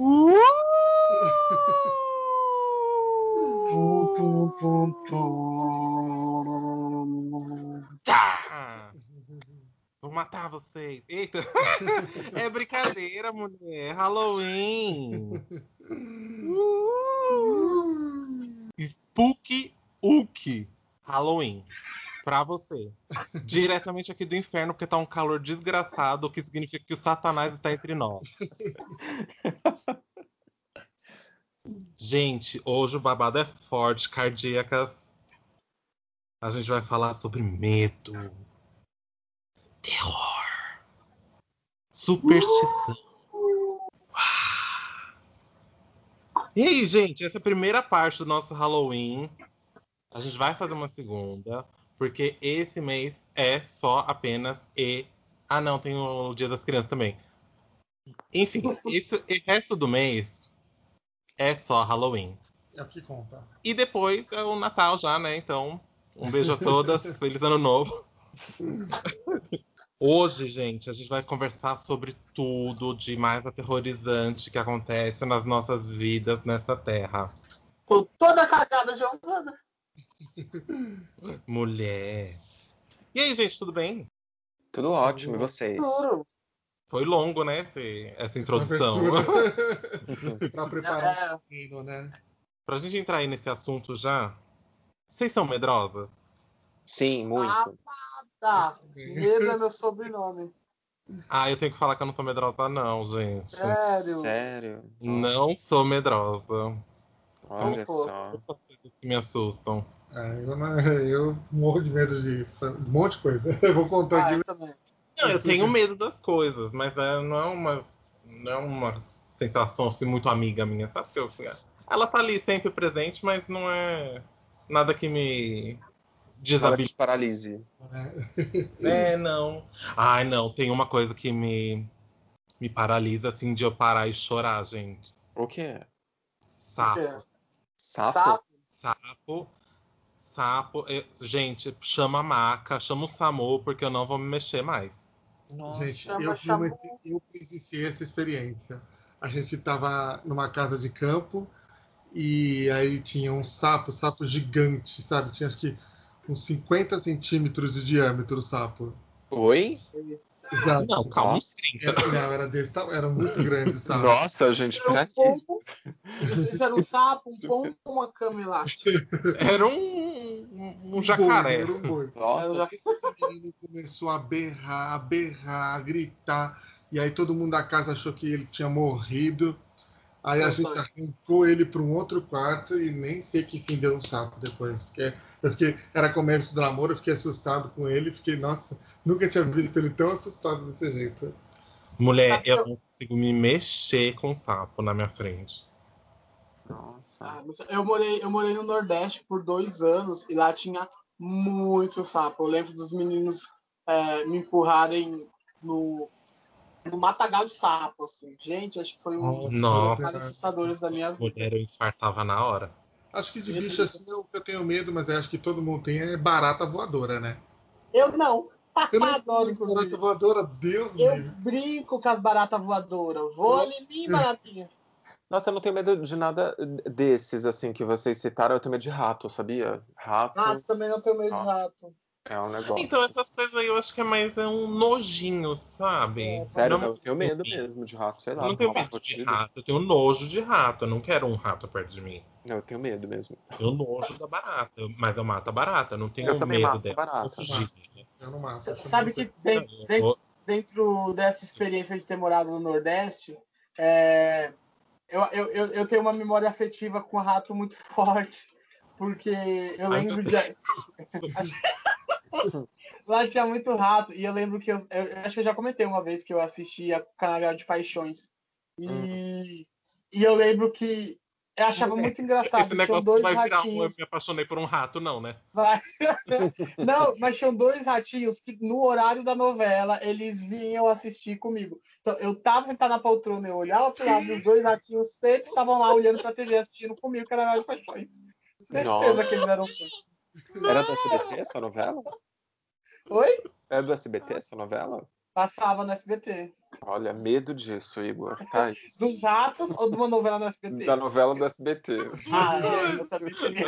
Uh! Tá! Vou matar vocês. Eita! É brincadeira, mulher. Halloween. Uh! Spooky Uki. Halloween. Pra você. Diretamente aqui do inferno, porque tá um calor desgraçado, o que significa que o Satanás está entre nós. Gente, hoje o babado é forte, cardíacas. A gente vai falar sobre medo, terror, superstição. E aí, gente, essa é a primeira parte do nosso Halloween. A gente vai fazer uma segunda, porque esse mês é só apenas e. Ah, não, tem o Dia das Crianças também. Enfim, esse, o resto do mês é só Halloween. É o que conta. E depois é o Natal já, né? Então, um beijo a todas, feliz ano novo. Hoje, gente, a gente vai conversar sobre tudo de mais aterrorizante que acontece nas nossas vidas nessa terra. Tô toda cagada, Giovana. Mulher. E aí, gente, tudo bem? Tudo ótimo, e vocês? Tudo. Foi longo, né, esse- essa introdução. pra preparar É. o menino, né? pra gente entrar aí nesse assunto já, vocês são medrosas? Sim, muito. Ah, Tá. Medo é meu sobrenome. Ah, eu tenho que falar que eu não sou medrosa, não, gente. Sério. Sério? Não sou medrosa. Olha Pô. só. Que me assustam. É, eu, eu morro de medo de um monte de coisa. Eu vou contar Ah, aqui. eu também. Não, eu tenho medo das coisas, mas é, não, é uma, não é uma sensação assim, muito amiga minha, sabe? Que eu, ela tá ali sempre presente, mas não é nada que me Nada que desabilita. te paralise. né? É, não. Ai, não, tem uma coisa que me, me paralisa, assim, de eu parar e chorar, gente. O quê? Sapo. É. Sapo? Sapo. Sapo. eu- gente, chama a maca, chama o SAMU, porque eu não vou me mexer mais. Nossa. Gente, eu, fui uma- eu presenciei essa experiência. A gente estava numa casa de campo e aí tinha um sapo, sapo gigante, sabe? Tinha acho que uns 50 centímetros de diâmetro o sapo. Oi? Exato. Não, calma, uns 30. Era, não, era desse era muito grande o sapo. Nossa, gente, Era um pombo. Não sei se era um sapo, um pombo ou uma cama elástica. Era um, um, um boi, jacaré. um boi. Um Nossa, menino começou a berrar, a berrar, a gritar. E aí todo mundo da casa achou que ele tinha morrido. Aí a gente arrancou ele para um outro quarto e nem sei que fim deu um sapo depois. Porque eu fiquei, era começo do namoro, eu fiquei assustado com ele. Fiquei, nossa, nunca tinha visto ele tão assustado desse jeito. Mulher, eu não consigo me mexer com sapo na minha frente. Nossa. Ah, eu morei, eu morei no Nordeste por dois anos e lá tinha muito sapo. Eu lembro dos meninos é, me empurrarem no, no matagal de sapo, assim. Gente, acho que foi um dos Nossa. dias mais assustadores da minha vida. Mulher, eu infartava na hora. Acho que de bicho assim é o que eu tenho medo, mas eu acho que todo mundo tem é barata voadora, né? Eu não. Eu não Adoro, barata voadora, Deus Eu brinco com as baratas voadoras. Vou ali em mim, baratinha. Nossa, eu não tenho medo de nada desses, assim, que vocês citaram. Eu tenho medo de rato, sabia? Rato Rato também não tenho medo de Ah. rato. é um negócio. Então, essas coisas aí eu acho que é mais é um nojinho, sabe? É, Sério, Não- eu tenho medo mesmo de rato, sei lá. Eu não tenho medo de rato, eu tenho nojo de rato. Eu não quero um rato perto de mim. Não, eu tenho medo mesmo. Eu tenho nojo da barata, mas eu mato a barata, eu não tenho Eu medo mato a dela. barata. Eu fugir. Eu não mato. Sabe que dentro, vou- dentro dessa experiência de ter morado no Nordeste, é, eu, eu, eu, eu tenho uma memória afetiva com rato muito forte. Porque eu lembro de. Lá tinha muito rato. E eu lembro que eu, eu- acho que eu já comentei uma vez que eu assistia Canavial de Paixões. E, e eu lembro que eu achava muito engraçado. Esse Tinham negócio dois vai virar um eu ratinhos. me apaixonei por um rato, não, né? Vai. Não, mas tinham dois ratinhos que no horário da novela eles vinham assistir comigo. Então eu tava sentado na poltrona, eu olhava pro lado e os dois ratinhos sempre estavam lá olhando pra TV assistindo comigo, que era de paixões. Certeza Nossa. que eles eram fãs. Era do SBT essa novela? Oi? É do SBT essa novela? Passava no SBT. Olha, medo disso, Igor. Tá. Dos ratos ou de uma novela no SBT? Da novela do SBT. Ah, é, eu sabia que seria.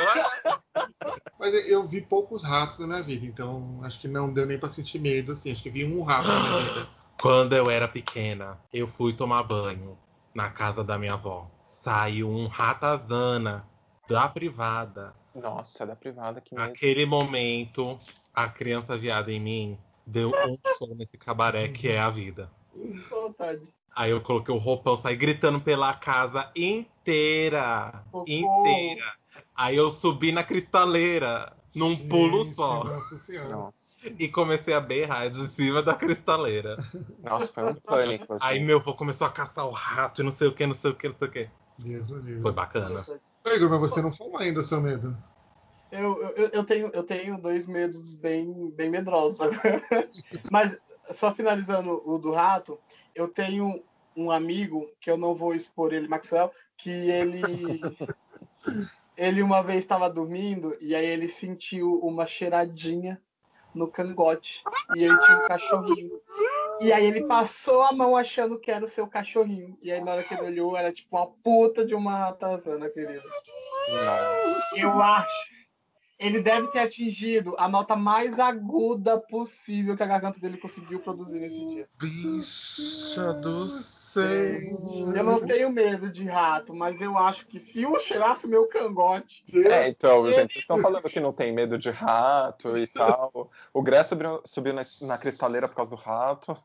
Mas eu vi poucos ratos na minha vida, então acho que não deu nem pra sentir medo, assim. Acho que vi um rato na minha vida. Quando eu era pequena, eu fui tomar banho na casa da minha avó. Saiu um ratazana da privada. Nossa, da privada que medo. Naquele momento, a criança viada em mim deu um som nesse cabaré que é a vida. Vontade. Aí eu coloquei o roupão, saí gritando pela casa inteira. Socorro. Inteira. Aí eu subi na cristaleira, num pulo Gente, só. Nossa senhora. Não. E comecei a berrar de cima da cristaleira. Nossa, foi um pânico. Assim. Aí meu avô começou a caçar o rato e não sei o que, não sei o que, não sei o que. Deus. Foi bacana. Igor, mas você não falou ainda o seu medo. Eu, eu, eu, tenho, eu tenho dois medos bem, bem medrosos. Mas, só finalizando o do rato, eu tenho um amigo, que eu não vou expor ele, Maxwell, que ele. ele uma vez estava dormindo e aí ele sentiu uma cheiradinha no cangote. E ele tinha um cachorrinho. E aí ele passou a mão achando que era o seu cachorrinho. E aí na hora que ele olhou, era tipo uma puta de uma ratazana, querido. Nossa. Eu acho. Ele deve ter atingido a nota mais aguda possível que a garganta dele conseguiu produzir nesse dia. Bicha do Eu não tenho medo de rato, mas eu acho que se eu cheirasse meu cangote. É, então, gente, vocês estão falando que não tem medo de rato e tal. O Gré subiu, subiu na, na cristaleira por causa do rato.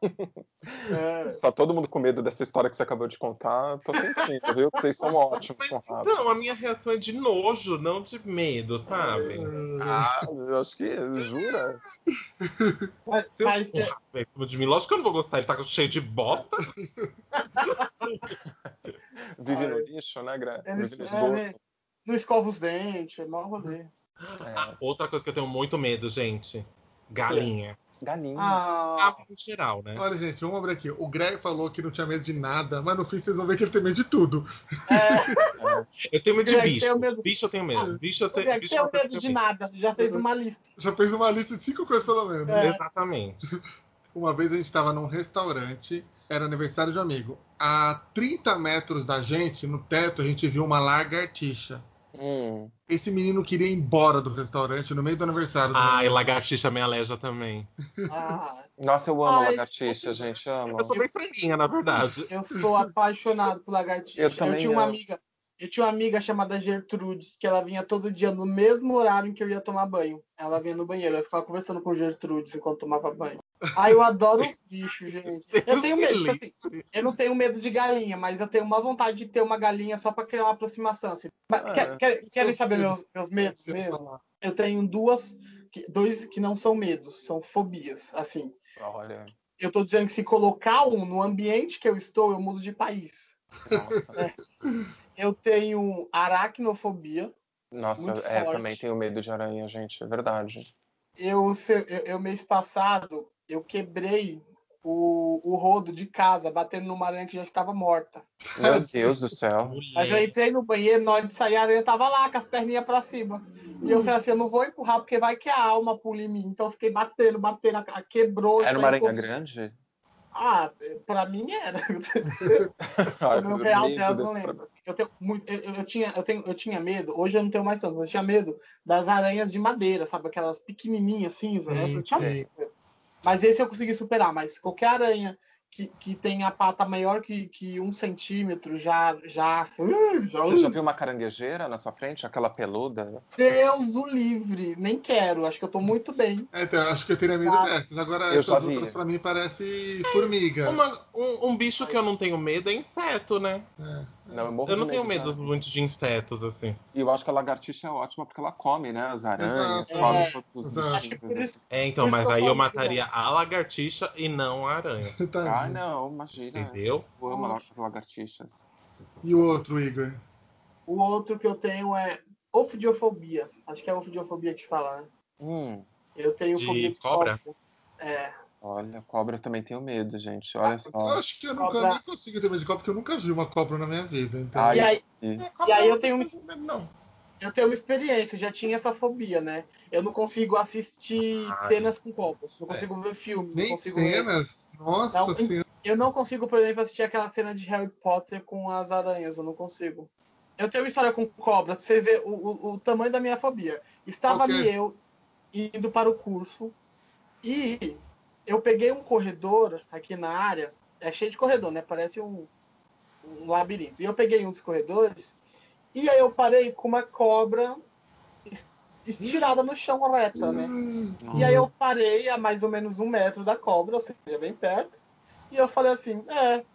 É, Tá todo mundo com medo dessa história que você acabou de contar. Tô sentindo, viu? Que vocês são ótimos com rato. Não, a minha reação é de nojo, não de medo, sabe? Ah, eu acho que. Jura? Mas, Se eu mas, for cima de mim, lógico que eu não vou gostar, ele tá cheio de bosta. Vive no lixo, né? Eles- Vive no é, né? não escova os dentes, é mau rolê. É. Outra coisa que eu tenho muito medo, gente. Galinha. Galinha. Ah, Ah, em geral, né? Olha, gente, vamos abrir aqui. O Greg falou que não tinha medo de nada, mas no fim vocês vão ver que ele tem medo de tudo. é, É. Eu tenho medo de Greg, bicho. tenho medo- Bicho eu tenho medo. Bicho eu o tenho, Greg bicho é uma medo que de eu tenho nada, já fez uma lista. Já fez uma lista de cinco coisas, pelo menos. É. Exatamente. Uma vez a gente estava num restaurante, era aniversário de um amigo. A 30 metros da gente, no teto, a gente viu uma lagartixa. Hum. Esse menino queria ir embora do restaurante no meio do aniversário. do Ai, menino. lagartixa me aleja também. Ah, Nossa, eu amo Ai, lagartixa, gente. Amo. Eu sou bem franguinha, na verdade. eu sou apaixonado por lagartixa. Eu também tinha uma amo. amiga. Eu tinha uma amiga chamada Gertrudes, que ela vinha todo dia no mesmo horário em que eu ia tomar banho. Ela vinha no banheiro, eu ficava conversando com Gertrudes enquanto tomava banho. Ah, eu adoro os bichos, gente. Eu tenho medo, tipo assim, eu não tenho medo de galinha, mas eu tenho uma vontade de ter uma galinha só pra criar uma aproximação. Assim. Ah, quer- quer- querem saber meus, meus medos mesmo? falar. Eu tenho duas, dois que não são medos, são fobias. Assim, Olha. eu tô dizendo que se colocar um no ambiente que eu estou, eu mudo de país. Nossa. Eu tenho aracnofobia. Nossa, Muito é, forte. também tenho medo de aranha, gente. É verdade. Eu, eu, eu, mês passado, eu quebrei o, o rodo de casa, batendo numa aranha que já estava morta. Meu Deus do céu. Mas eu entrei no banheiro, na hora de sair, a aranha tava lá, com as perninhas pra cima. E eu falei assim, eu não vou empurrar, porque vai que a alma pula em mim. Então eu fiquei batendo, batendo, quebrou. Era uma aranha grande? Ah, pra mim era. Ai, o meu real delas não desse lembro. assim. Eu, tenho muito, eu, eu, tinha, eu, tenho, eu tinha medo, hoje eu não tenho mais tanto, mas eu tinha medo das aranhas de madeira, sabe? Aquelas pequenininhas cinza. Sim, Essas eu tinha medo. Mas esse eu consegui superar. Mas qualquer aranha que, que tem a pata maior que, que um centímetro já. já, uh, já, Você já viu uma caranguejeira na sua frente? Aquela peluda? Deus o livre. Nem quero. Acho que eu tô muito bem. É, então, eu acho que eu teria medo Ah, dessas. Agora, eu essas vi. outras pra mim parece formiga. Uma- um, um bicho que eu não tenho medo é inseto, né? É. Não, eu Eu não tenho medo de muito de insetos, assim. E eu acho que a lagartixa é ótima porque ela come, né? As aranhas, Exato. come É. todos os bichinhos. isso. É, então, mas aí eu mataria a lagartixa e não a aranha. Ah, Tadinho. não, imagina. Entendeu? Eu amo as lagartixas. E o outro, Igor? O outro que eu tenho é ofidiofobia. Acho que é ofidiofobia que fala, né? Hum, Eu tenho De fobia de cobra? É. olha, cobra eu também tenho medo, gente. Olha Eu só. acho que eu nunca Cobra. nem consigo ter medo de cobra, porque eu nunca vi uma cobra na minha vida. Então... Ai, E aí- e- E aí eu tenho um- Não. eu tenho uma experiência, eu já tinha essa fobia, né? Eu não consigo assistir Ai. cenas com cobras, não consigo ver filmes, não Nem consigo ver- cenas. Nossa Não, senhora. Eu não consigo, por exemplo, assistir aquela cena de Harry Potter com as aranhas, eu não consigo. Eu tenho uma história com cobra, pra vocês verem o, o, o tamanho da minha fobia. Estava que ali é? eu indo para o curso e eu peguei um corredor aqui na área, é cheio de corredor, né? Parece um, um labirinto. E eu peguei um dos corredores e aí eu parei com uma cobra es- estirada no chão reta, né? E aí eu parei a mais ou menos um metro da cobra, ou seja, bem perto. E eu falei assim, é,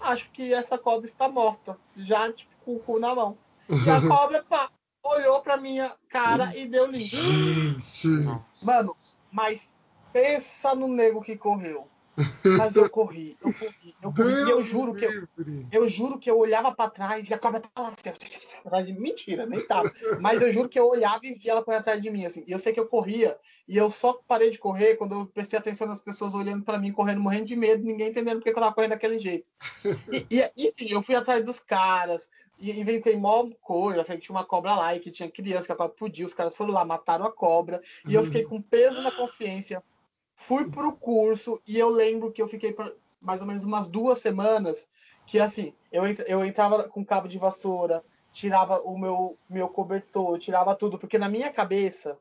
acho que essa cobra está morta. Já, tipo, com o cu na mão. E a cobra, pá, olhou pra minha cara e deu. Gente. Mano, mas pensa no nego que correu. Mas eu corri, eu corri, eu corri. E eu Deus juro que eu, eu juro que eu olhava pra trás e a cobra tava lá, assim. Mentira, nem tava. Mas eu juro que eu olhava e via ela correndo atrás de mim, assim. E eu sei que eu corria. E eu só parei de correr quando eu prestei atenção nas pessoas olhando pra mim, correndo, morrendo de medo, ninguém entendendo porque que eu tava correndo daquele jeito. E, e, enfim, eu fui atrás dos caras e inventei mó coisa. Falei que tinha uma cobra lá e que tinha criança, que a cobra podia. Os caras foram lá, mataram a cobra. E eu fiquei com peso na consciência. Fui pro curso e eu lembro que eu fiquei por mais ou menos umas duas semanas que assim, eu, eu entrava com cabo de vassoura, tirava o meu, meu cobertor, tirava tudo, porque na minha cabeça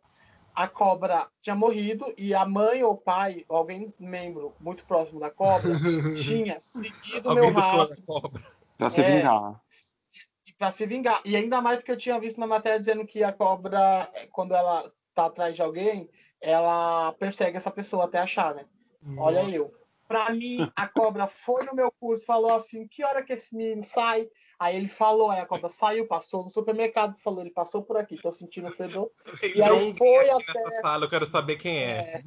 a cobra tinha morrido e a mãe ou o pai, ou alguém membro muito próximo da cobra, tinha seguido o meu rastro. Pra se É. vingar. para se vingar. E ainda mais porque eu tinha visto na matéria dizendo que a cobra, quando ela tá atrás de alguém, ela persegue essa pessoa até achar, né? Olha eu. Pra mim, a cobra foi no meu curso, falou assim: que hora que esse menino sai? Aí ele falou, aí a cobra saiu, passou no supermercado, falou: ele passou por aqui, tô sentindo o fedor. E aí foi até- sala, eu quero saber quem é.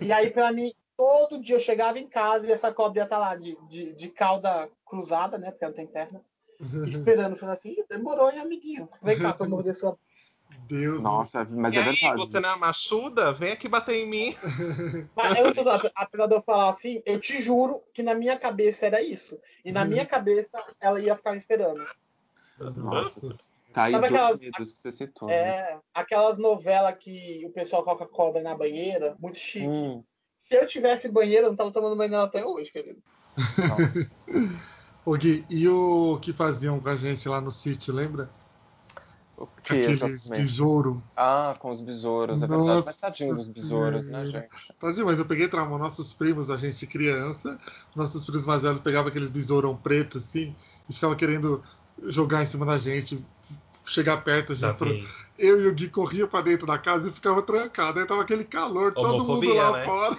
E aí, pra mim, todo dia eu chegava em casa e essa cobra ia estar lá de, de, de cauda cruzada, né? Porque ela não tem perna, esperando. Falei assim: "Ih, demorou, hein, amiguinho? Vem cá pra morder sua. Deus. Nossa, mas e é aí, verdade. você não é machuda? Vem aqui bater em mim. Mas eu, apesar de eu falar assim, eu te juro que na minha cabeça era isso. E na minha cabeça ela ia ficar me esperando. Nossa. Tá aí Sabe aquelas- medos que você citou. né? É, aquelas novelas que o pessoal coloca cobra na banheira, muito chique. Hum, Se eu tivesse banheira, eu não tava tomando banho nela até hoje, querido. Ô Gui, e o que faziam com a gente lá no sítio, lembra? Que Aqueles besouro. Ah, com os besouros, é verdade. Mas tadinho dos besouros, né, gente? Tadinho, mas eu peguei trauma. Nossos primos, a gente criança, nossos primos mais velhos pegavam aqueles besourão preto assim e ficava querendo jogar em cima da gente, chegar perto, a gente. pro- Davi. Eu e o Gui corria pra dentro da casa e ficava trancado. Aí tava aquele calor, todo mundo Homofobia, lá né? fora.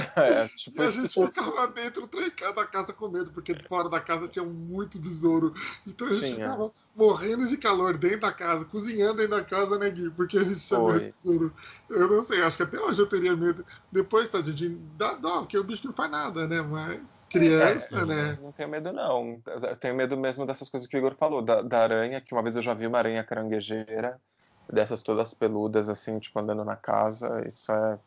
É, E tipo, a gente ficava dentro, trancado da casa com medo, porque fora da casa tinha muito besouro. Então a gente Tinha. ficava morrendo de calor dentro da casa, cozinhando dentro da casa, né, Gui? Porque a gente tinha medo de besouro. Eu não sei, acho que até hoje eu teria medo. Depois, tadinho, de dá dó, porque o bicho não faz nada, né? Mas criança, É, né? Não tenho medo, não. Eu tenho medo mesmo dessas coisas que o Igor falou, da, da aranha, que uma vez eu já vi uma aranha caranguejeira, dessas todas peludas, assim, tipo, andando na casa. Isso é,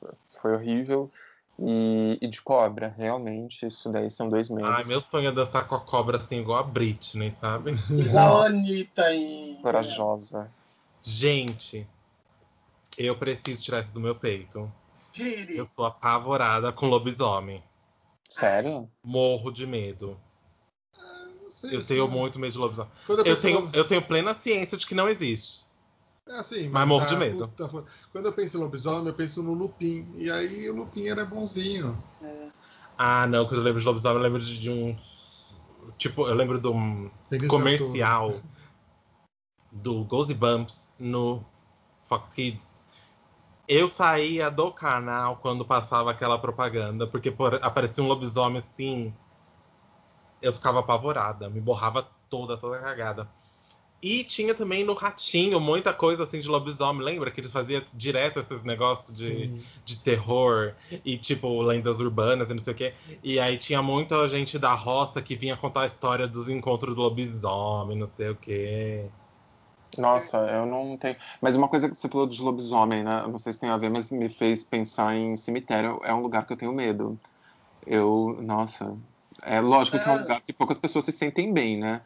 foi horrível. E, e de cobra, realmente, isso daí são dois medos. Ai, meu sonho é dançar com a cobra assim, igual a Britney, sabe? Igual a Anitta e. Corajosa. Gente, eu preciso tirar isso do meu peito. Giri. Eu sou apavorada com lobisomem. Sério? Morro de medo. Sei, Eu tenho muito medo de lobisomem. Eu tenho, eu tenho plena ciência de que não existe. É assim, mas morro de tá, medo. puta, quando eu penso em lobisomem, eu penso no Lupin. E aí o Lupin era bonzinho. Ah, não, quando eu lembro de lobisomem, eu lembro de, de um. Tipo, eu lembro de um Eles comercial do Gozy Bumps no Fox Kids. Eu saía do canal quando passava aquela propaganda, porque por, aparecia um lobisomem assim. Eu ficava apavorada, me borrava toda, toda cagada. E tinha também no Ratinho muita coisa assim de lobisomem. Lembra que eles faziam direto esses negócios de, Sim. de terror e tipo lendas urbanas e não sei o quê. E aí tinha muita gente da roça que vinha contar a história dos encontros do lobisomem, não sei o quê. Nossa, eu não tenho. Mas uma coisa que você falou de lobisomem, né? Não sei se tem a ver, mas me fez pensar em cemitério. É um lugar que eu tenho medo. Eu, nossa, é lógico que é um É. lugar que poucas pessoas se sentem bem, né?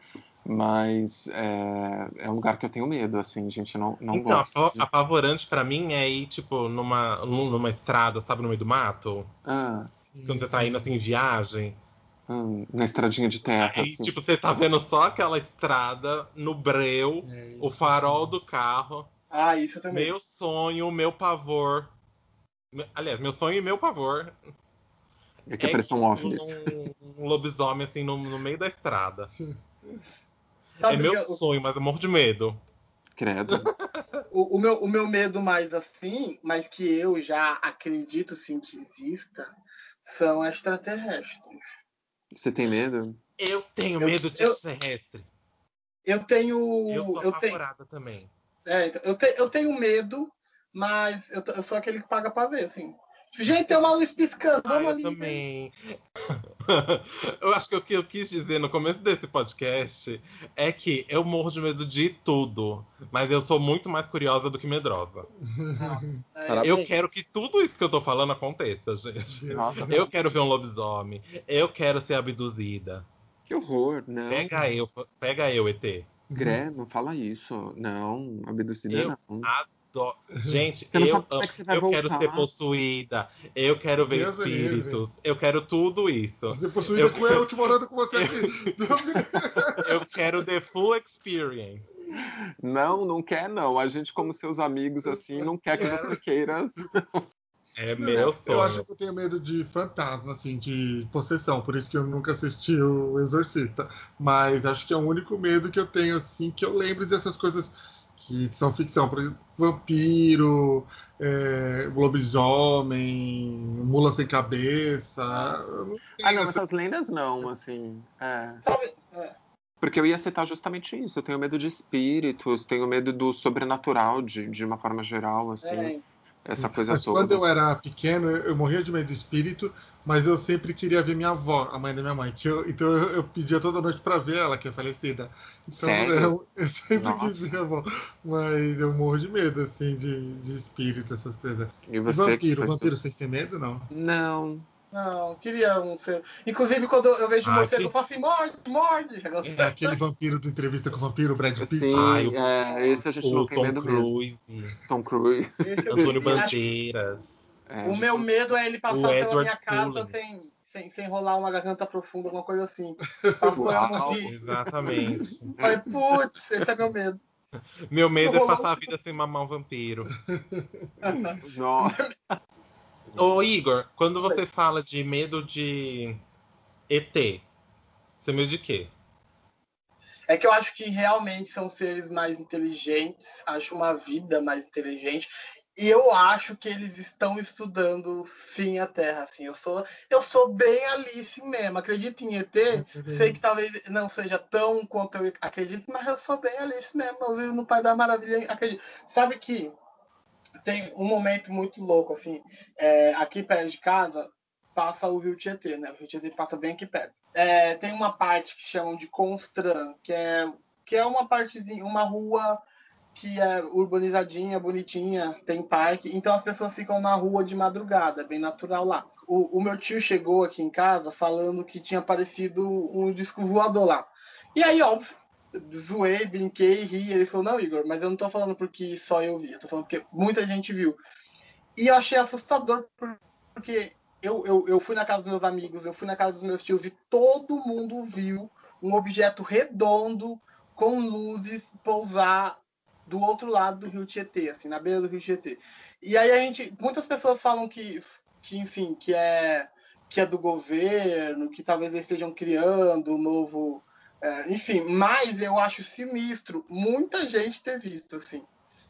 Mas é, é um lugar que eu tenho medo, assim, gente. Não, não então, gosto. apa- apavorante pra mim é ir, tipo, numa, num- numa estrada, sabe, no meio do mato. Ah, Quando você tá indo assim em viagem. hum, na estradinha de terra. Aí, assim. tipo, você tá vendo só aquela estrada no breu, É isso, o farol do carro. Ah, isso também. Meu sonho, meu pavor. Aliás, meu sonho e meu pavor é que apareçam OVNIs. um, um lobisomem assim no, no meio da estrada. Sabe é meu que eu- sonho, mas eu morro de medo. Credo. o, o meu, o meu medo mais assim, mas que eu já acredito sim que exista, são extraterrestres. Você tem medo? Eu tenho Eu- medo de eu- extraterrestre. Eu tenho. Eu sou eu tenho, apavorada também. é, então, eu, te- eu tenho medo, mas eu, eu sou aquele que paga pra ver, assim. Gente, tem uma luz piscando, Ah, vamos eu ali. ver. também. eu acho que o que eu quis dizer no começo desse podcast é que eu morro de medo de tudo, mas eu sou muito mais curiosa do que medrosa. É. Eu quero que tudo isso que eu tô falando aconteça, gente. Nossa, Eu quero ver um lobisomem. Eu quero ser abduzida. que horror. Não. Pega eu, pega eu, ET. Gré, não fala isso. Não, abduzida Eu- não. Adoro. Gente, eu, é eu quero ser possuída. Eu quero ver Deus espíritos. Eu quero tudo isso. Você possuída Eu- com eu, te morando com você aqui. Eu quero the full experience. Não, não quer não. A gente, como seus amigos, assim, não quer que você queira. É meu sonho. Eu acho que eu tenho medo de fantasma, assim, de possessão, por isso que eu nunca assisti o Exorcista. Mas acho que é o único medo que eu tenho, assim, que eu lembro dessas coisas que são ficção. Por exemplo, vampiro, é, lobisomem, mula sem cabeça. Não Ah, não, essa- essas lendas não, assim. É. Sabe? É. Porque eu ia citar justamente isso. Eu tenho medo de espíritos, tenho medo do sobrenatural, de, de uma forma geral, assim. É, Essa coisa Mas toda. quando eu era pequeno, eu, eu morria de medo de espírito, mas eu sempre queria ver minha avó, a mãe da minha mãe. eu- então eu, eu pedia toda noite pra ver ela, que é falecida. Então? Eu, eu sempre Nossa. quis ver minha avó. Mas eu morro de medo, assim, de, de espírito, essas coisas. E E você vampiro, que- vampiro, vocês têm medo, não? Não. Não, queria um ser. Inclusive, quando eu vejo um Ah, morcego, que- eu falo assim: morde, morde. É aquele vampiro do Entrevista com o Vampiro, o Brad Pitt. Sim, Ai, o- é, esse a gente O não tem Tom medo mesmo. Cruise, Tom Cruise. Esse eu Antônio Bandeiras. É, O meu medo é ele passar pela Edward minha casa Cullen. sem, sem, sem rolar uma garganta profunda, alguma coisa assim. Passou eu Uau. morri. Exatamente. Falei, putz, esse é meu medo. Meu medo é passar a vida sem mamar um vampiro. Nossa. Ô, Igor, quando você fala de medo de ET, você medo de quê? É que eu acho que realmente são seres mais inteligentes, acho uma vida mais inteligente. E eu acho que eles estão estudando sim a Terra. Assim. Eu, sou, eu sou bem Alice mesmo. Acredito em ET. Sei que talvez não seja tão quanto eu acredito, mas eu sou bem Alice mesmo. Eu vivo no Pai da Maravilha. Acredito. Sabe que tem um momento muito louco, assim. é, aqui perto de casa passa o Rio Tietê, né? O Rio Tietê passa bem aqui perto. É, tem uma parte que chamam de Constran, que é, que é uma partezinha, uma rua que é urbanizadinha, bonitinha, tem parque, então as pessoas ficam na rua de madrugada, é bem natural lá. O, o meu tio chegou aqui em casa falando que tinha aparecido um disco voador lá. E aí, óbvio, zoei, brinquei, ri. Ele falou: Não, Igor, mas eu não tô falando porque só eu vi, eu tô falando porque muita gente viu. E eu achei assustador porque eu, eu, eu fui na casa dos meus amigos, eu fui na casa dos meus tios e todo mundo viu um objeto redondo com luzes pousar do outro lado do rio Tietê, assim, na beira do rio Tietê. E aí a gente, muitas pessoas falam que, que enfim, que é que é do governo, que talvez eles estejam criando um novo, é, enfim, mas eu acho sinistro muita gente ter visto, assim.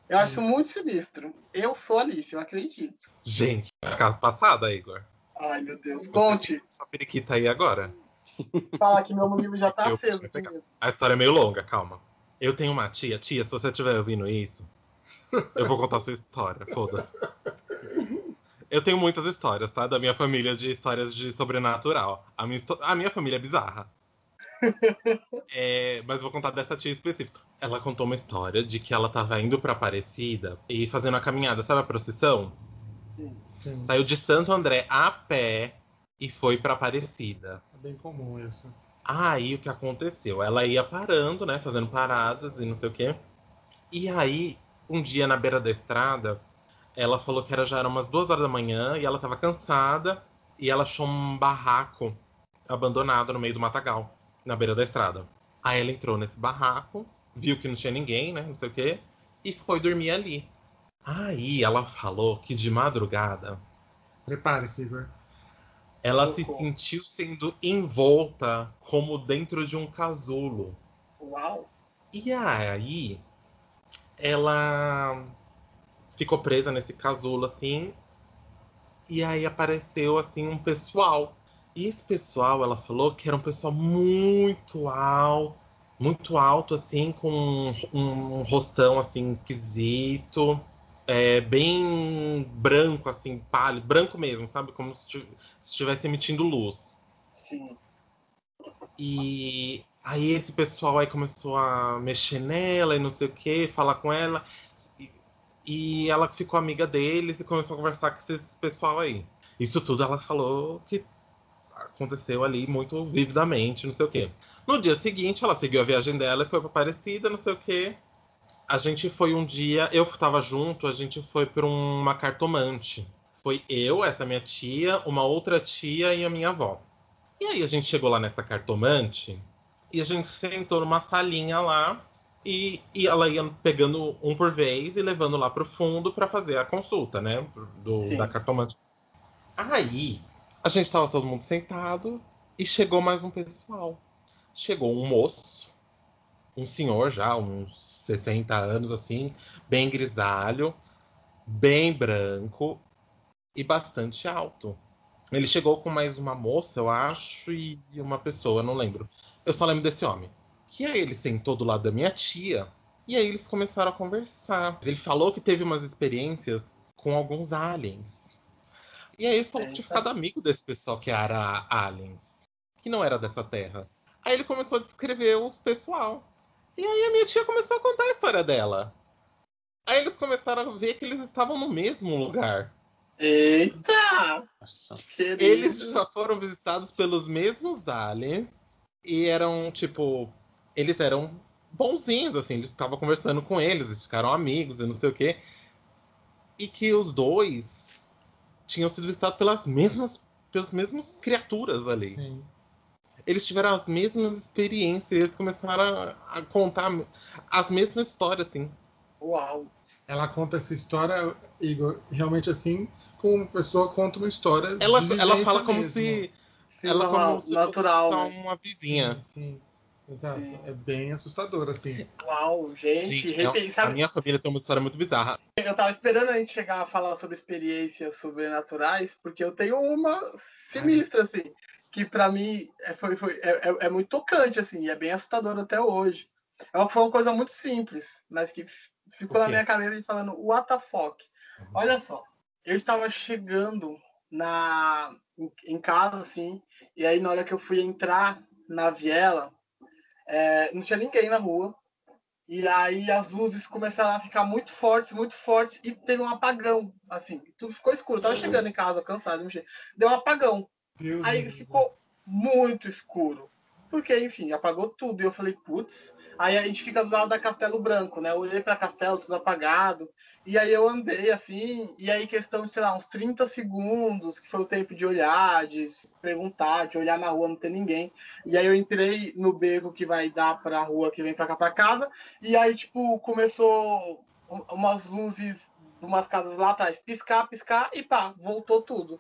Eu acho muito sinistro. Eu sou Alice, eu acredito. Gente, ficar passada, Igor. Ai, meu Deus. Conte. Sua periquita aí agora. Fala que meu mamilo já tá Eu aceso. A história é meio longa, calma. Eu tenho uma tia. Tia, se você estiver ouvindo isso, eu vou contar a sua história. Foda-se. Eu tenho muitas histórias, tá? Da minha família de histórias de sobrenatural. A minha, a minha família é bizarra. É, mas vou contar dessa tia específica. Ela contou uma história de que ela tava indo pra Aparecida e fazendo a caminhada, sabe a procissão? Sim, Saiu de Santo André a pé e foi pra Aparecida. é bem comum isso. Aí o que aconteceu? Ela ia parando, né? Fazendo paradas e não sei o quê. E aí, um dia na beira da estrada, ela falou que era, já era umas duas horas da manhã e ela tava cansada e ela achou um barraco abandonado no meio do matagal, na beira da estrada. Aí ela entrou nesse barraco, viu que não tinha ninguém, né? Não sei o quê, e foi dormir ali. Aí ela falou que de madrugada Prepare-se, Igor. ela se sentiu sendo envolta como dentro de um casulo. Uau. E aí, ela ficou presa nesse casulo assim. E aí apareceu assim um pessoal. E esse pessoal, ela falou que era um pessoal muito alto, muito alto assim, com um, um rostão assim esquisito, é, bem branco assim, pálido, branco mesmo, sabe, como se esti- se estivesse emitindo luz. Sim. E aí esse pessoal aí começou a mexer nela e não sei o que, falar com ela. E, e ela ficou amiga deles e começou a conversar com esse pessoal aí. Isso tudo ela falou que aconteceu ali muito vividamente, não sei o que. No dia seguinte, ela seguiu a viagem dela e foi pra Aparecida, não sei o que. A gente foi um dia, eu tava junto, a gente foi pra uma cartomante. Foi eu, essa minha tia, uma outra tia e a minha avó. E aí a gente chegou lá nessa cartomante e a gente sentou numa salinha lá e, e ela ia pegando um por vez e levando lá pro fundo pra fazer a consulta, né? Do, Sim. da cartomante. Aí a gente tava todo mundo sentado e chegou mais um pessoal. Chegou um moço, um senhor já, uns 60 anos assim, bem grisalho, bem branco e bastante alto. Ele chegou com mais uma moça, eu acho, e uma pessoa, não lembro. Eu só lembro desse homem. Que aí ele sentou do lado da minha tia e aí eles começaram a conversar. Ele falou que teve umas experiências com alguns aliens. E aí ele falou que tinha ficado amigo desse pessoal que era aliens, que não era dessa terra. Aí ele começou a descrever os pessoal. E aí a minha tia começou a contar a história dela. Aí eles começaram a ver que eles estavam no mesmo lugar. Eita! Nossa. Eles já foram visitados pelos mesmos aliens e eram, tipo, eles eram bonzinhos, assim, eles estavam conversando com eles, eles ficaram amigos e não sei o quê. E que os dois tinham sido visitados pelas mesmas, pelas mesmas criaturas ali. Sim. Eles tiveram as mesmas experiências, eles começaram a, a contar as mesmas histórias, assim. Uau. Ela conta essa história, Igor, realmente assim, como uma pessoa conta uma história. Ela, de ela fala como mesmo. se. Sim, ela normal, como se natural, fosse né? uma vizinha. Sim, sim. Exato. Sim. É bem assustador, assim. Uau, gente, Gente, Sabe, a minha família tem uma história muito bizarra. eu tava esperando a gente chegar a falar sobre experiências sobrenaturais, porque eu tenho uma sinistra, assim, que pra mim é, foi, foi, é, é- é muito tocante, assim, e é bem assustador até hoje. É uma, foi uma coisa muito simples, mas que ficou na minha cabeça falando, what the fuck? Olha só, eu estava chegando na, em, em casa, assim, e aí na hora que eu fui entrar na viela, é, não tinha ninguém na rua, e aí as luzes começaram a ficar muito fortes, muito fortes, e teve um apagão, assim, tudo ficou escuro. Eu tava chegando em casa, cansado de mexer. Deu um apagão. Deus Aí me ficou muito escuro. Porque, enfim, apagou tudo. E eu falei, putz. Aí a gente fica do lado da Castelo Branco, né? Eu olhei pra Castelo, tudo apagado. E aí eu andei assim, e aí questão de, sei lá, uns 30 segundos, que foi o tempo de olhar, de perguntar, de olhar na rua, não ter ninguém. E aí eu entrei no beco que vai dar pra rua que vem pra cá pra casa. E aí, tipo, começou um- umas luzes de umas casas lá atrás, piscar, piscar, e pá, voltou tudo.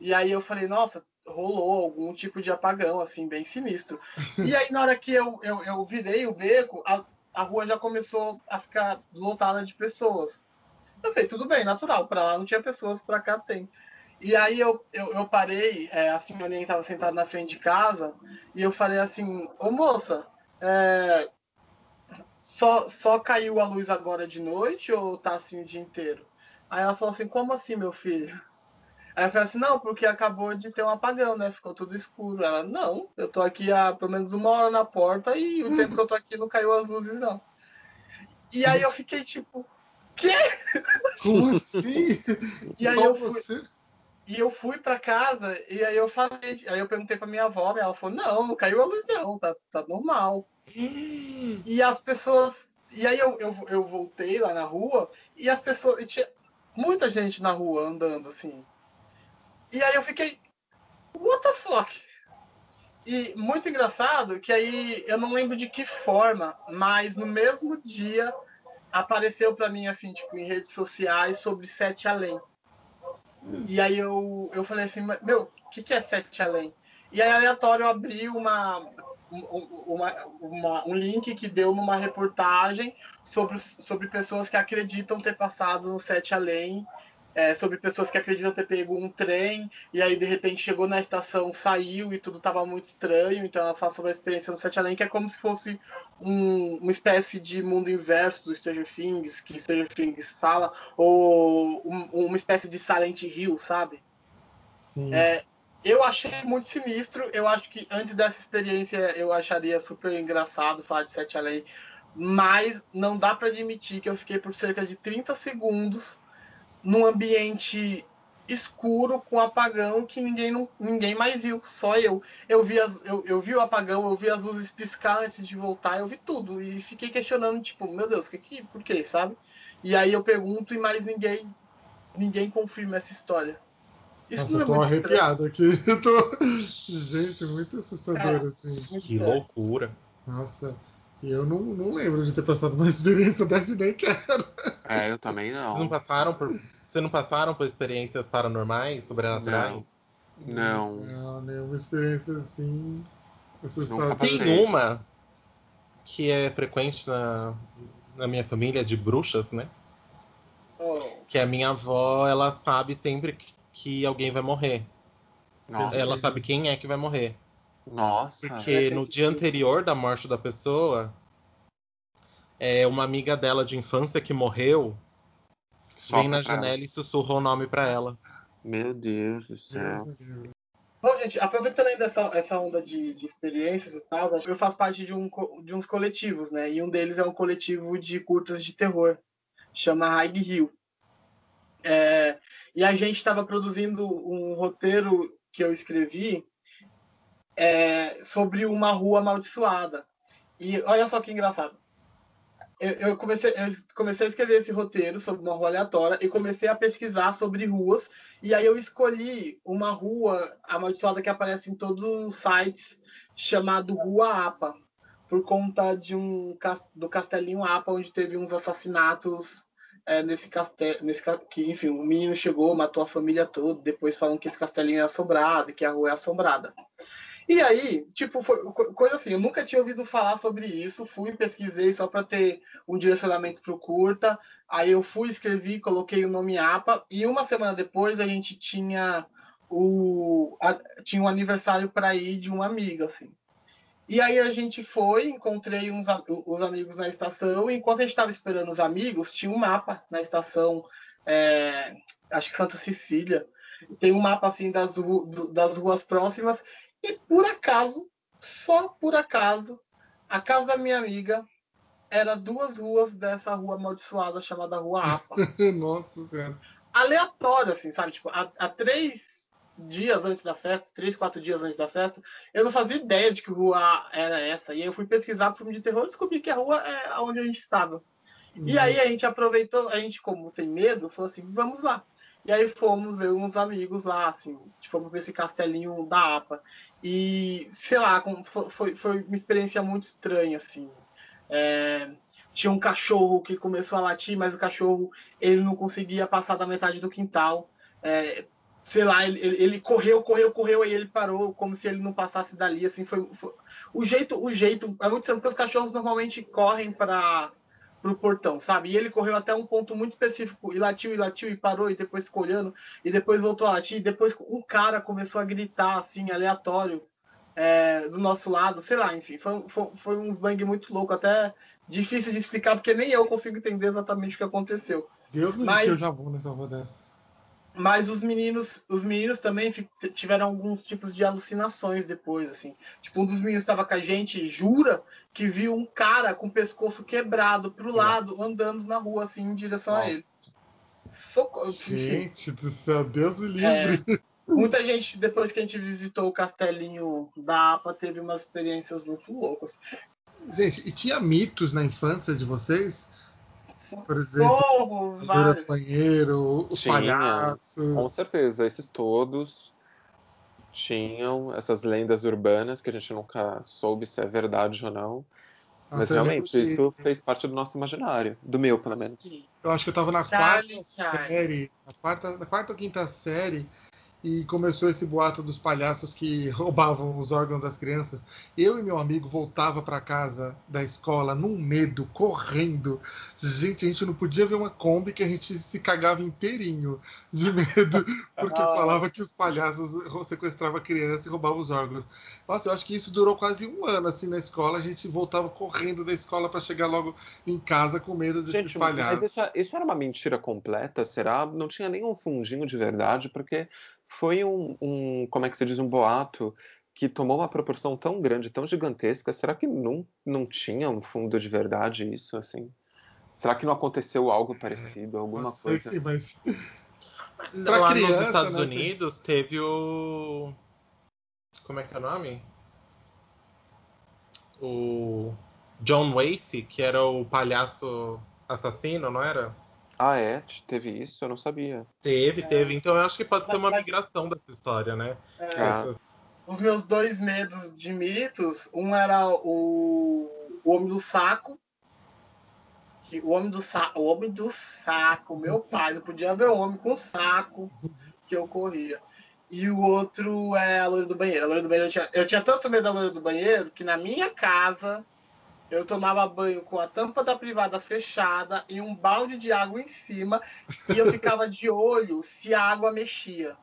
E aí eu falei, nossa, rolou algum tipo de apagão, assim, bem sinistro. E aí na hora que eu, eu, eu virei o beco, a, a rua já começou a ficar lotada de pessoas. Eu falei, tudo bem, natural, pra lá não tinha pessoas, pra cá tem. E aí eu, eu, eu parei, é, a senhorinha estava sentada na frente de casa, e eu falei assim, ô moça, é, só, só caiu a luz agora de noite ou tá assim o dia inteiro? Aí ela falou assim, como assim, meu filho? Aí eu falei assim, não, porque acabou de ter um apagão, né? Ficou tudo escuro. Ela, não, eu tô aqui há pelo menos uma hora na porta e o tempo que eu tô aqui não caiu as luzes, não. E aí eu fiquei tipo, quê? Como assim? E aí Só eu fui- você? e eu fui para casa e aí eu falei, aí eu perguntei para minha avó, e ela falou: "Não, não caiu a luz não, tá, tá normal". E as pessoas, e aí eu, eu, eu voltei lá na rua e as pessoas, e tinha muita gente na rua andando assim. E aí eu fiquei what the fuck? E muito engraçado que aí eu não lembro de que forma, mas no mesmo dia apareceu para mim assim, tipo, em redes sociais sobre Sete Além. E aí eu, eu falei assim, meu, o que, que é Sete Além? E aí aleatório eu abri uma, uma, uma, um link que deu numa reportagem sobre, sobre pessoas que acreditam ter passado no Sete Além é, sobre pessoas que acreditam ter pego um trem e aí de repente chegou na estação, saiu e tudo estava muito estranho. Então ela fala sobre a experiência no Sete Além, que é como se fosse um, uma espécie de mundo inverso do Stranger Things, que Stranger Things fala, ou um, uma espécie de Silent Hill, sabe? Sim. É, eu achei muito sinistro. Eu acho que antes dessa experiência eu acharia super engraçado falar de Sete Além. Mas não dá para admitir que eu fiquei por cerca de 30 segundos num ambiente escuro com apagão que ninguém, não, ninguém mais viu, só eu. Eu vi, as, eu, eu vi o apagão, eu vi as luzes piscar antes de voltar, eu vi tudo. E fiquei questionando, tipo, meu Deus, que, que, por quê, sabe? E aí eu pergunto e mais ninguém ninguém confirma essa história. Isso Nossa, não é eu tô muito arrepiado estranho. aqui. Eu tô... Gente, muito assustador, é, assim. Que loucura. Nossa. E eu não, não lembro de ter passado uma experiência dessa e nem quero. É, eu também não. Vocês não passaram por, vocês não passaram por experiências paranormais, sobrenaturais? Não. Não, não nenhuma experiência assim assustadora. Tem uma que é frequente na, na minha família de bruxas, né? Oh. Que a minha avó, ela sabe sempre que, que alguém vai morrer. Nossa. Ela sabe quem é que vai morrer. Nossa. Porque no dia anterior da morte da pessoa, é uma amiga dela de infância que morreu Só vem na janela ela. e sussurra o nome para ela. Meu Deus do céu. Bom, gente, aproveitando ainda essa, essa onda de, de, experiências e tal, eu faço parte de, um, de uns coletivos, né? E um deles é um coletivo de curtas de terror, chama High Hill. É, e a gente estava produzindo um roteiro que eu escrevi é, sobre uma rua amaldiçoada. E olha só que engraçado. Eu, eu, comecei, eu comecei a escrever esse roteiro sobre uma rua aleatória e comecei a pesquisar sobre ruas. E aí eu escolhi uma rua amaldiçoada que aparece em todos os sites, chamado Rua Apa, por conta de um do Castelinho Apa, onde teve uns assassinatos é, nesse castelo, nesse que enfim, o menino chegou, matou a família toda, depois falam que esse castelinho é assombrado, que a rua é assombrada. E aí, tipo, foi coisa assim, eu nunca tinha ouvido falar sobre isso, fui pesquisei só para ter um direcionamento para o curta. Aí eu fui, escrevi, coloquei o nome APA e uma semana depois a gente tinha o a, tinha um aniversário para ir de um amigo assim. E aí a gente foi, encontrei uns os amigos na estação, e enquanto a gente estava esperando os amigos, tinha um mapa na estação, é, acho que Santa Cecília. Tem um mapa assim das, das ruas próximas e por acaso, só por acaso, a casa da minha amiga era duas ruas dessa rua amaldiçoada chamada Rua APA. Nossa Senhora. Aleatório, assim, sabe? Tipo, há, três dias antes da festa, três, quatro dias antes da festa, eu não fazia ideia de que rua era essa. E aí eu fui pesquisar pro filme de terror e descobri que a rua é onde a gente estava. Uhum. E aí a gente aproveitou, a gente, como tem medo, falou assim, vamos lá. E aí fomos eu e uns amigos lá, assim, fomos nesse castelinho da APA. E, sei lá, foi, foi uma experiência muito estranha, assim. É, tinha um cachorro que começou a latir, mas o cachorro ele não conseguia passar da metade do quintal. É, sei lá, ele, ele, correu, correu, correu, aí ele parou, como se ele não passasse dali, assim, foi, foi o jeito, o jeito, é muito estranho, porque os cachorros normalmente correm para pro portão, sabe? E ele correu até um ponto muito específico e latiu e latiu e parou e depois ficou olhando e depois voltou a latir e depois um cara começou a gritar assim aleatório é, do nosso lado, sei lá, enfim, foi, foi, foi uns bang muito louco, até difícil de explicar porque nem eu consigo entender exatamente o que aconteceu. Deus me Mas... que eu já vou nessa dessa. Mas os meninos, os meninos também tiveram alguns tipos de alucinações depois, assim. Tipo, um dos meninos estava com a gente, jura que viu um cara com o pescoço quebrado pro lado, andando na rua, assim, em direção a ele. Socorro. Gente do céu, Deus me livre. É, muita gente, depois que a gente visitou o castelinho da APA, teve umas experiências muito loucas. Gente, e tinha mitos na infância de vocês? Por exemplo, banheiro, os Tinha, palhaços. Com certeza, esses todos tinham essas lendas urbanas que a gente nunca soube se é verdade ou não. Mas Nossa, eu lembro realmente, que- isso fez parte do nosso imaginário. Do meu, pelo menos. Eu acho que eu tava na Charlie, quarta Charlie. série, na quarta, na quarta ou quinta série, e começou esse boato dos palhaços que roubavam os órgãos das crianças. Eu e meu amigo voltava para casa da escola num medo, correndo. Gente, a gente não podia ver uma Kombi que a gente se cagava inteirinho de medo, porque Ah. falava que os palhaços sequestravam a criança e roubavam os órgãos. Nossa, eu acho que isso durou quase um ano assim na escola. A gente voltava correndo da escola para chegar logo em casa com medo desses Gente, palhaços. mas isso, isso era uma mentira completa, será? Não tinha nenhum fundinho de verdade, porque foi um, um, como é que se diz, um boato que tomou uma proporção tão grande, tão gigantesca. Será que não, não tinha um fundo de verdade isso, assim? Será que não aconteceu algo parecido, alguma Pode ser coisa? que sim, mas Pra Lá criança, nos Estados né, Unidos teve o. Como é que é o nome? O John Wayne, que era o palhaço assassino, não era? Ah, é? Teve isso? Eu não sabia. Teve, teve. Então eu acho que pode ser uma Mas- migração dessa história, né? É, Ah. Os meus dois medos de mitos, um era o, o Homem do Saco. Que, o, homem do sa, o Homem do Saco, meu pai, não podia ver o homem com saco que eu corria. E o outro é a loira do banheiro. A loira do banheiro eu tinha, eu tinha tanto medo da loira do banheiro que na minha casa eu tomava banho com a tampa da privada fechada e um balde de água em cima e eu ficava de olho se a água mexia.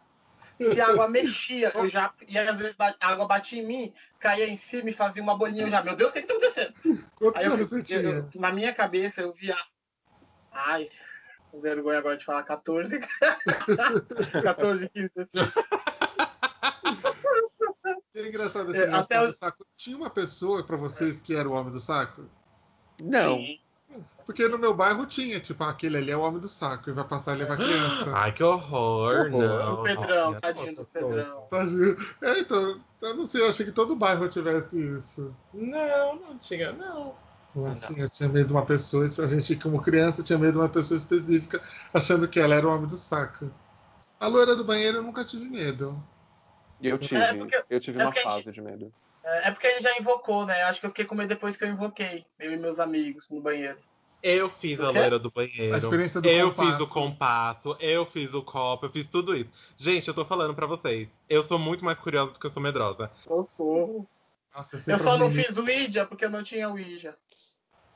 Se a água mexia, eu já. E às vezes a água batia em mim, caía em cima e fazia uma bolinha. Eu já, meu Deus, o que, que tá acontecendo? Aí eu, eu- tinha? eu- na minha cabeça eu via. Ai, vergonha agora de falar 14. 14, 15, 16. É engraçado esse É, negócio até do os- saco. Tinha uma pessoa pra vocês que era o homem do saco? Não. Sim. Porque no meu bairro tinha, tipo, ah, aquele ali é o homem do saco e vai passar e levar criança. Ai, que horror, Que horror. não. O Pedrão, não, tadinho do Pedrão. Tadinho. É, então, eu não sei, eu achei que todo bairro tivesse isso. Não, não tinha, não. Eu, tinha, eu tinha medo de uma pessoa, a gente como criança tinha medo de uma pessoa específica, achando que ela era o homem do saco. A loira do banheiro eu nunca tive medo. Eu tive, É porque- eu tive é uma a gente- fase de medo. É é porque a gente já invocou, né? Acho que eu fiquei com medo depois que eu invoquei. Eu e meus amigos no banheiro. Eu fiz a O loira do banheiro. A experiência do eu compasso. fiz o compasso, eu fiz o copo, eu fiz tudo isso. Gente, eu tô falando pra vocês. Eu sou muito mais curiosa do que eu sou medrosa. Socorro. Nossa, Eu sempre só não fiz o Ouija porque eu não tinha Ouija.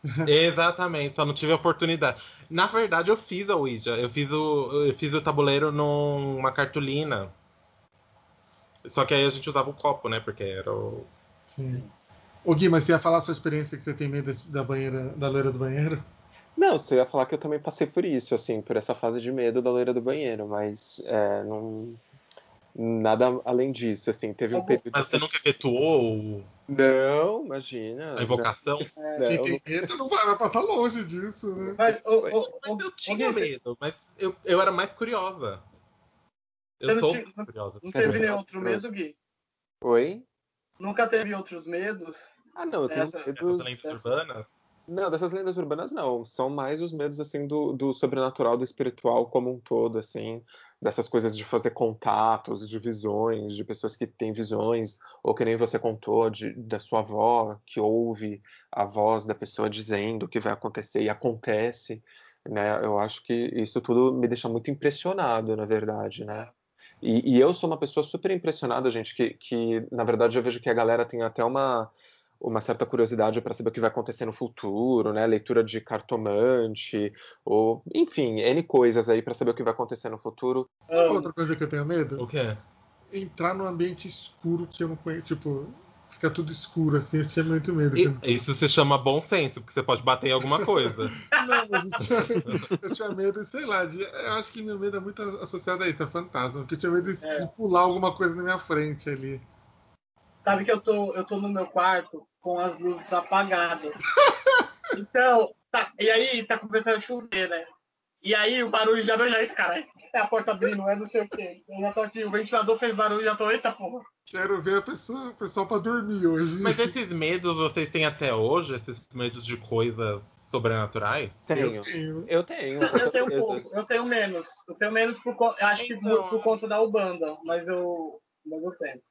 Exatamente, só não tive a oportunidade. Na verdade, eu fiz a Ouija. Eu fiz o, eu fiz o tabuleiro numa cartolina. Só que aí a gente usava o copo, né? Porque era o. Sim. Ô Gui, mas você ia falar a sua experiência que você tem medo da banheira, da loira do banheiro? Não, você ia falar que eu também passei por isso, assim, por essa fase de medo da loira do banheiro, mas é, não. Nada além disso, assim, teve um período. Mas você nunca efetuou o- Não, imagina. a invocação? Não, Quem não, tem medo não vai, vai passar longe disso, né? Mas, ô, ô, Mas eu tinha medo, mas eu, eu era mais curiosa. Eu não curiosa. não teve nenhum outro medo, Gui? Oi? Nunca teve outros medos? Ah, não, eu tenho Essa- Essas medos. lendas dessas- urbanas? Não, dessas lendas urbanas não. São mais os medos, assim, do, do sobrenatural, do espiritual como um todo, assim. Dessas coisas de fazer contatos, de visões, de pessoas que têm visões, ou que nem você contou, de, da sua avó, que ouve a voz da pessoa dizendo o que vai acontecer e acontece, né? Eu acho que isso tudo me deixa muito impressionado, na verdade, né? E, e eu sou uma pessoa super impressionada, gente, que, que na verdade eu vejo que a galera tem até uma uma certa curiosidade para saber o que vai acontecer no futuro, né? Leitura de cartomante, ou enfim, N coisas aí para saber o que vai acontecer no futuro. Sabe outra coisa que eu tenho medo? O quê? Entrar num ambiente escuro que eu não conheço. Tipo, fica tudo escuro assim, eu tinha muito medo. E- isso se chama bom senso, porque você pode bater em alguma coisa. Não, mas eu tinha, eu tinha medo, sei lá, de, eu acho que meu medo é muito associado a isso, a fantasma. Porque eu tinha medo de, É. de pular alguma coisa na minha frente ali. Sabe que eu tô, eu tô no meu quarto com as luzes apagadas. Então, tá, e aí tá começando a chover, né? E aí o barulho já não já é esse cara. É a porta abrindo, é não sei o quê. Eu já tô aqui, o ventilador fez barulho, já tô, eita porra. Quero ver a pessoa, o pessoal pra dormir hoje. Mas esses medos vocês têm até hoje? Esses medos de coisas sobrenaturais? Tenho. Eu tenho. Eu tenho. Um pouco, eu tenho menos. Eu tenho menos por conta. Acho que Então, por, por conta da Ubanda, mas eu. Mas eu tenho.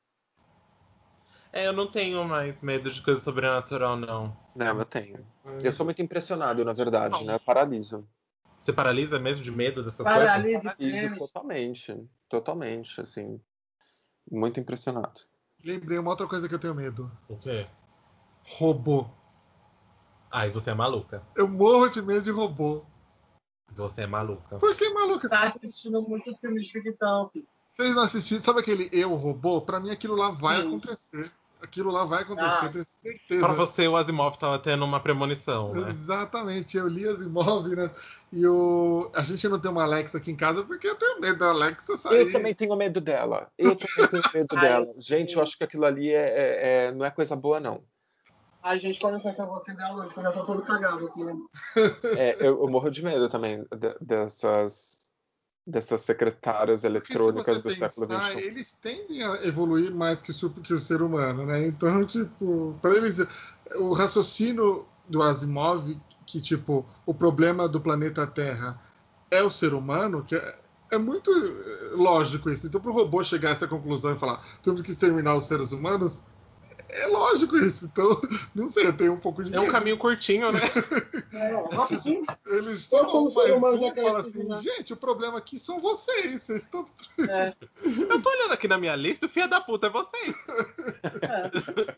É, eu não tenho mais medo de coisa sobrenatural, não. Não, eu tenho. Eu sou muito impressionado, na verdade, Não. né? Eu paraliso. Você paralisa mesmo de medo dessas coisas? Paralise menos. totalmente. Totalmente, assim. Muito impressionado. Lembrei uma outra coisa que eu tenho medo. O quê? Robô. Ai, você é maluca. Eu morro de medo de robô. Você é maluca. Por que, maluca? Tá assistindo muito filme de ficção. Vocês não assistiram? Sabe aquele Eu Robô? Pra mim aquilo lá vai Sim. acontecer. Aquilo lá vai acontecer, Ah. eu tenho certeza. Pra você, o Asimov tava tendo uma premonição, né? Exatamente, eu li as imóveis, né? E o... a gente não tem uma Alexa aqui em casa porque eu tenho medo da Alexa sair. Eu também tenho medo dela. Eu também tenho medo dela. Gente, eu acho que aquilo ali é, é- é- não é coisa boa, não. Ai, gente, com licença, eu vou atender a luz, que eu já tô todo cagado aqui. É, eu, eu morro de medo também de- dessas, dessas secretárias eletrônicas do você século pensar, XXI. eles tendem a evoluir mais que, que o ser humano, né? Então, tipo, para eles, o raciocínio do Asimov, que, tipo, o problema do planeta Terra é o ser humano, que é, é muito eh, lógico isso. Então, para o robô chegar a essa conclusão e falar temos que exterminar os seres humanos, é lógico isso. Então, não sei, eu tenho um pouco de É um caminho curtinho, né? É, rapidinho. Eles Eu, são como ser mais humano, um já e assim, exterminar. gente, o problema aqui são vocês, vocês estão... É, Eu tô olhando aqui na minha lista, o filho da puta é você. é.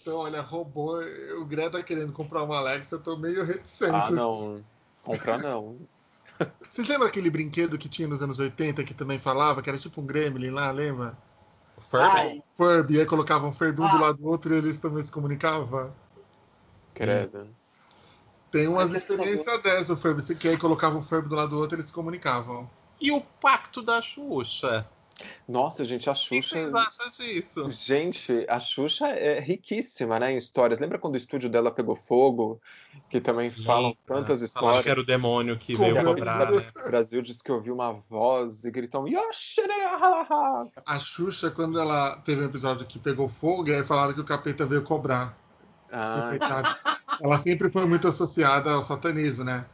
Então, olha, robô, o Greta tá querendo comprar uma Alexa, eu tô meio reticente. Ah, assim. não. Comprar não. Vocês lembram aquele brinquedo que tinha nos anos 80 que também falava, que era tipo um gremlin lá, lembra? Furby? Ai, Furby, aí colocavam um Furby um Ah. do lado do outro e eles também se comunicavam. Credo. Tem umas experiências dessas, o Furby, que aí colocavam um Furby do lado do outro e eles se comunicavam. E o pacto da Xuxa? Nossa, gente, a O que Xuxa. vocês acham disso? Gente, a Xuxa é riquíssima, né, em histórias. Lembra quando o estúdio dela pegou fogo? Que também falam tantas Falaram histórias. que era o demônio que veio cobrar, né? O Brasil disse que ouviu uma voz e gritou Yoshirahalaha! A Xuxa, quando ela teve um episódio que pegou fogo, e aí falaram que o capeta veio cobrar. Ah. Ela sempre foi muito associada ao satanismo, né?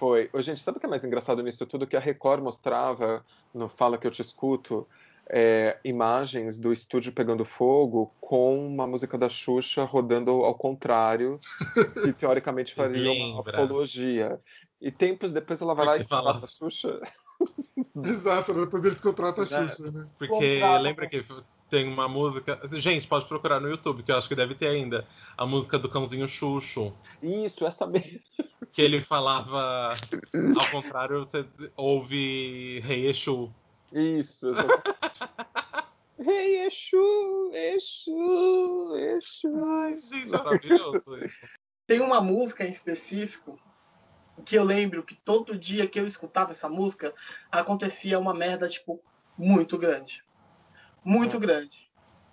Foi. Ô, gente, sabe o que é mais engraçado nisso tudo? Que a Record mostrava no Fala Que Eu Te Escuto é, imagens do estúdio pegando fogo com uma música da Xuxa rodando ao contrário, que teoricamente faria uma apologia. E tempos depois ela vai lá e fala- fala a Xuxa. Exato, depois eles contratam a Né? Xuxa, né? Porque Contrata, lembra que tem uma música. Gente, pode procurar no YouTube, que eu acho que deve ter ainda. A música do cãozinho Xuxo. Isso, essa mesmo. Que ele falava. Ao contrário, você ouve Rei Exu. Isso. Rei Exu, Exu, Exu. Ai, gente, maravilhoso isso. Tem uma música em específico que eu lembro que todo dia que eu escutava essa música acontecia uma merda, tipo, muito grande. Muito É. grande.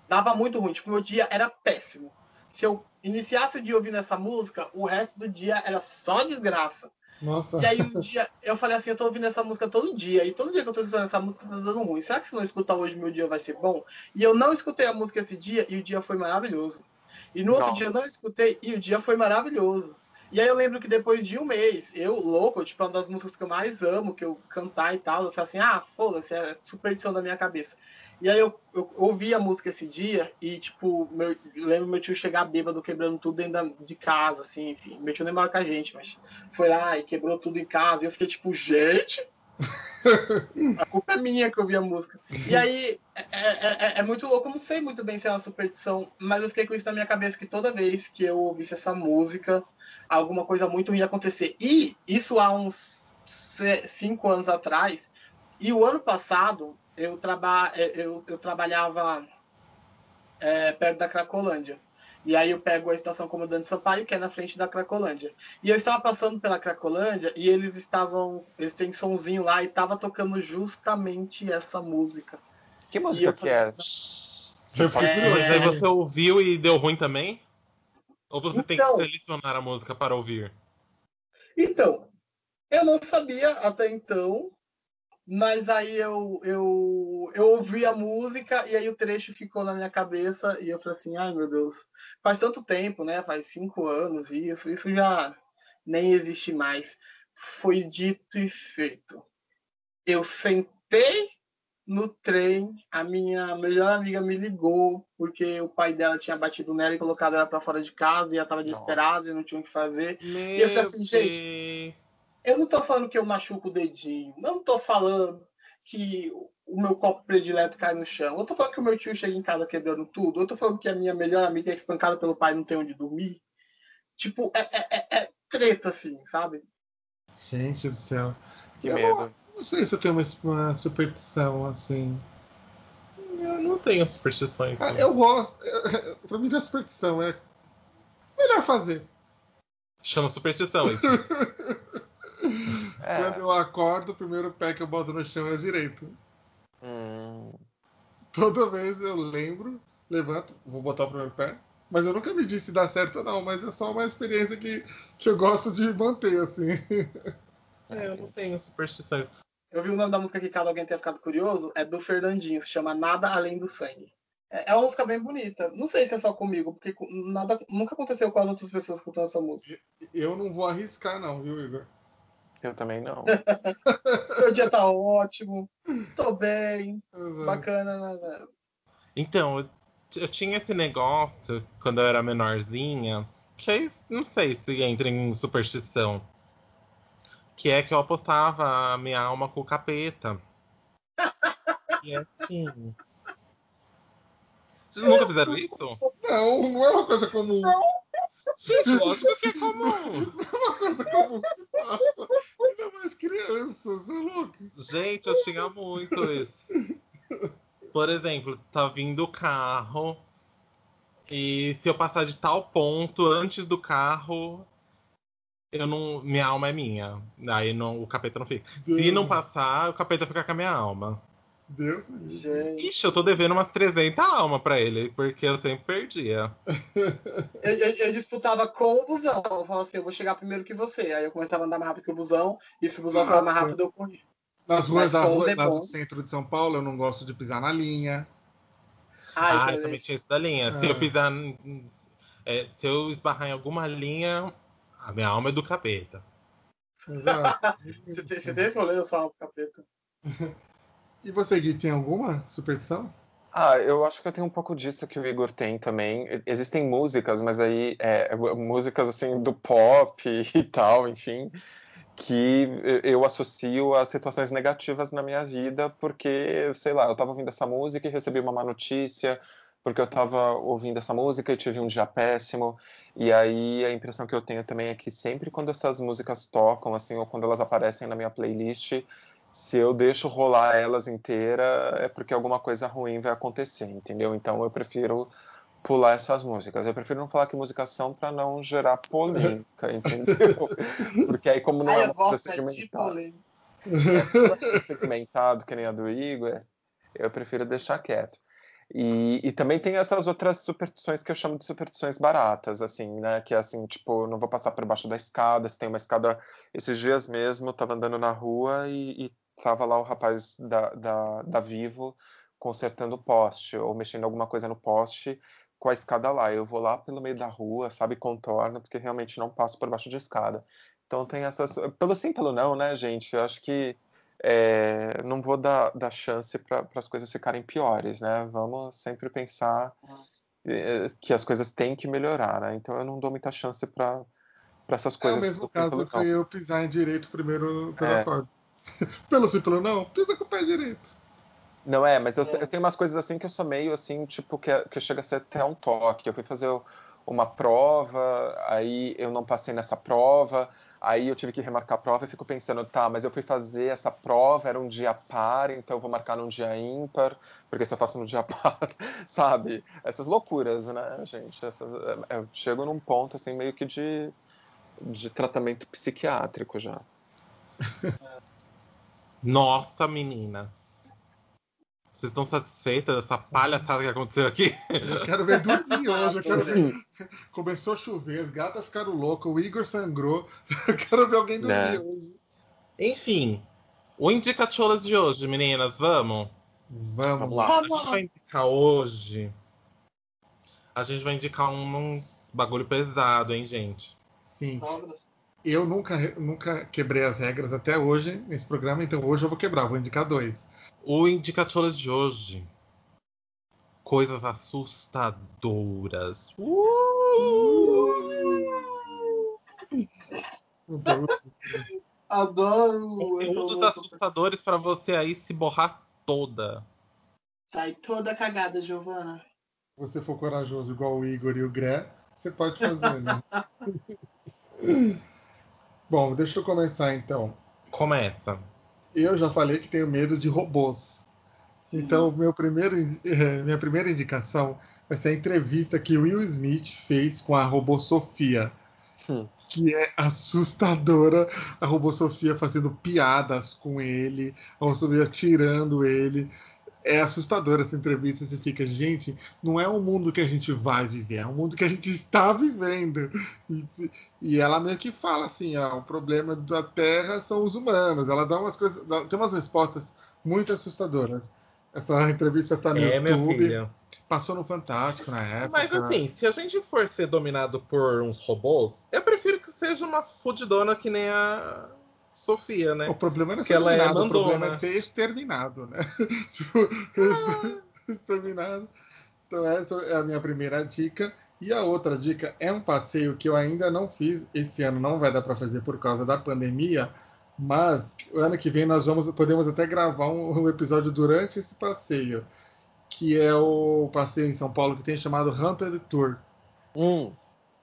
Dava muito ruim. Tipo, meu dia era péssimo. Se eu iniciasse o dia ouvindo essa música, o resto do dia era só desgraça. Nossa. E aí um dia eu falei assim, eu tô ouvindo essa música todo dia, e todo dia que eu tô escutando essa música tá dando ruim. Será que se não escutar hoje meu dia vai ser bom? E eu não escutei a música esse dia e o dia foi maravilhoso. E no outro Nossa. dia eu não escutei e o dia foi maravilhoso. E aí eu lembro que depois de um mês, eu, louco, tipo, uma das músicas que eu mais amo, que eu cantar e tal, eu falei assim, ah, foda-se, é superstição da minha cabeça. E aí eu, eu ouvi a música esse dia e, tipo, meu, eu lembro meu tio chegar bêbado, quebrando tudo dentro de casa, assim, enfim. Meu tio nem mora com a gente, mas foi lá e quebrou tudo em casa. E eu fiquei tipo, gente, a culpa é minha que eu ouvi a música. E aí é, é- é- é muito louco, eu não sei muito bem se é uma superstição, mas eu fiquei com isso na minha cabeça que toda vez que eu ouvisse essa música, alguma coisa muito ia acontecer. E isso há uns cinco anos atrás. E o ano passado eu, traba eu, eu trabalhava é, perto da Cracolândia. E aí eu pego a estação Comandante Sampaio, que é na frente da Cracolândia. E eu estava passando pela Cracolândia e eles estavam. Eles têm somzinho lá e tava tocando justamente essa música. Que música que é? Você foi É. aí você ouviu e deu ruim também? Ou você tem que Então. selecionar a música para ouvir? Então, Eu não sabia até então, mas aí eu, eu, eu ouvi a música e aí o trecho ficou na minha cabeça e eu falei assim, ai meu Deus, faz tanto tempo, né? Faz cinco anos isso, isso já nem existe mais. Foi dito e feito. Eu sentei no trem, a minha melhor amiga me ligou porque o pai dela tinha batido nela e colocado ela para fora de casa e ela tava desesperada e não tinha o que fazer. Meu e eu falei assim, gente. Eu não tô falando que eu machuco o dedinho, não tô falando que o meu copo predileto cai no chão, eu tô falando que o meu tio chega em casa quebrando tudo, eu tô falando que a minha melhor amiga é espancada pelo pai e não tem onde dormir. Tipo, é, é, é, é treta, assim, sabe? Gente do céu. Que eu medo. Não, não sei se eu tenho uma, uma superstição assim. Eu não tenho superstições. Ah, não. eu gosto. eu- Pra mim, não é superstição, é melhor fazer. Chama superstição isso. É. Quando eu acordo, o primeiro pé que eu boto no chão é o direito. Hum, Toda vez eu lembro, levanto, vou botar o primeiro pé. Mas eu nunca me disse se dá certo ou não, mas é só uma experiência que, que eu gosto de manter, assim. É, eu não tenho superstições. Eu vi o nome da música aqui, caso alguém tenha ficado curioso, é do Fernandinho, se chama Nada Além do Sangue. É é uma música bem bonita. Não sei se é só comigo, porque nada, nunca aconteceu com as outras pessoas escutando essa música. Eu não vou arriscar, não, viu, Igor? Eu também não. Meu dia tá ótimo, tô bem, Exato. bacana. né? Então, eu, eu tinha esse negócio quando eu era menorzinha, que é, não sei se entra em superstição. Que é que eu apostava a minha alma com o capeta. E é assim. Vocês nunca fizeram isso? Não, não é uma coisa comum. Gente, lógico que é comum. Não é uma coisa comum que se faça. Mais crianças, é louco. Gente, eu tinha muito isso. Por exemplo, tá vindo o carro e se eu passar de tal ponto antes do carro, eu não, minha alma é minha. Aí não, o capeta não fica. Se não passar, o capeta fica com a minha alma. Deus me livre. Gente, Ixi, eu tô devendo umas 300 almas pra ele, porque eu sempre perdia. eu, eu- eu disputava com o busão. Eu falava assim, eu vou chegar primeiro que você. Aí eu começava a andar mais rápido que o busão, e se o busão for mais rápido, eu corri. Nas ruas da rua, do centro de São Paulo, eu não gosto de pisar na linha. Ah, Ah, isso eu é- também tinha isso da linha. Se Ah. eu pisar. em- é, se eu esbarrar em alguma linha, a minha alma é do capeta. Exato. Você tem, você tem esse rolê da sua alma, capeta? E você, Gui, tem alguma superstição? Ah, eu acho que eu tenho um pouco disso que o Igor tem também. Existem músicas, mas aí é, músicas assim do pop e tal, enfim, que eu associo a situações negativas na minha vida, porque, sei lá, eu tava ouvindo essa música e recebi uma má notícia, porque eu tava ouvindo essa música e tive um dia péssimo. E aí a impressão que eu tenho também é que sempre quando essas músicas tocam, assim, ou quando elas aparecem na minha playlist, se eu deixo rolar elas inteira, é porque alguma coisa ruim vai acontecer, entendeu? Então eu prefiro pular essas músicas. Eu prefiro não falar que músicas são para não gerar polêmica, entendeu? Porque aí como não Ah, é uma coisa é segmentada, polêmica. é segmentado que nem a do Igor, eu prefiro deixar quieto. E, e também tem essas outras superstições que eu chamo de superstições baratas, assim, né? Que é assim, tipo, não vou passar por baixo da escada, se tem uma escada. Esses dias mesmo, eu tava andando na rua e, e tava lá o rapaz da, da, da Vivo consertando o poste, ou mexendo alguma coisa no poste com a escada lá. Eu vou lá pelo meio da rua, sabe, contorno, porque realmente não passo por baixo de escada. Então tem essas. Pelo sim, pelo não, né, gente? Eu acho que é, não vou dar, dar chance para as coisas ficarem piores, né? Vamos sempre pensar é, que as coisas têm que melhorar, né? Então eu não dou muita chance para essas É o coisas. mesmo caso que eu pisar em direito primeiro pela É. corda. pelo sim, pelo não, pisa com o pé direito. Não é, mas eu, É. eu tenho umas coisas assim que eu sou meio assim, tipo, que, que chega a ser até um toque. Eu fui fazer uma prova, aí eu não passei nessa prova, aí eu tive que remarcar a prova e fico pensando, tá, mas eu fui fazer essa prova, era um dia par, então eu vou marcar num dia ímpar, porque se eu faço no dia par, sabe? Essas loucuras, né, gente? Essas, é, eu chego num ponto, assim, meio que de, de tratamento psiquiátrico já. Nossa, meninas. Vocês estão satisfeitas dessa palhaçada que aconteceu aqui? Eu quero ver dormir hoje. Eu quero ver. Começou a chover, as gatas ficaram loucas, o Igor sangrou. Eu quero ver alguém dormir É. hoje. Enfim, o Indicacholas de hoje, meninas, vamos? Vamos, Vamos lá. A gente vai indicar hoje. A gente vai indicar uns bagulho pesado, hein, gente? Sim. Sogras. Eu nunca, nunca quebrei as regras até hoje nesse programa, então hoje eu vou quebrar, vou indicar dois. O Indicacholas de hoje. Coisas assustadoras. Então, Adoro Conteúdos louca. assustadores pra você aí se borrar toda. Sai toda cagada, Giovana. Se você for corajoso igual o Igor e o Gré, você pode fazer, né? Bom, deixa eu começar então. Começa. Eu já falei que tenho medo de robôs. Então, meu primeiro, eh, minha primeira indicação vai ser a entrevista que Will Smith fez com a robô Sofia, Hum. que é assustadora. A robô Sofia fazendo piadas com ele, a robô Sofia tirando ele. É assustadora essa entrevista. Você fica, gente, não é um mundo que a gente vai viver, é um mundo que a gente está vivendo. E, e ela meio que fala assim: ó, o problema da Terra são os humanos. Ela dá umas coisas, dá- tem umas respostas muito assustadoras. Essa entrevista está no É, minha YouTube, filha. passou no Fantástico na época. Mas assim, se a gente for ser dominado por uns robôs, eu prefiro que seja uma fudidona que nem a Sofia, né? O problema não é Que ser ela é dominado, o mandona. problema é ser exterminado, né? Tipo, exterminado. Então essa é a minha primeira dica. E a outra dica é um passeio que eu ainda não fiz. Esse ano não vai dar para fazer por causa da pandemia. Mas o ano que vem nós vamos podemos até gravar um, um episódio durante esse passeio, que é o passeio em São Paulo que tem chamado Hunted Tour. Hum,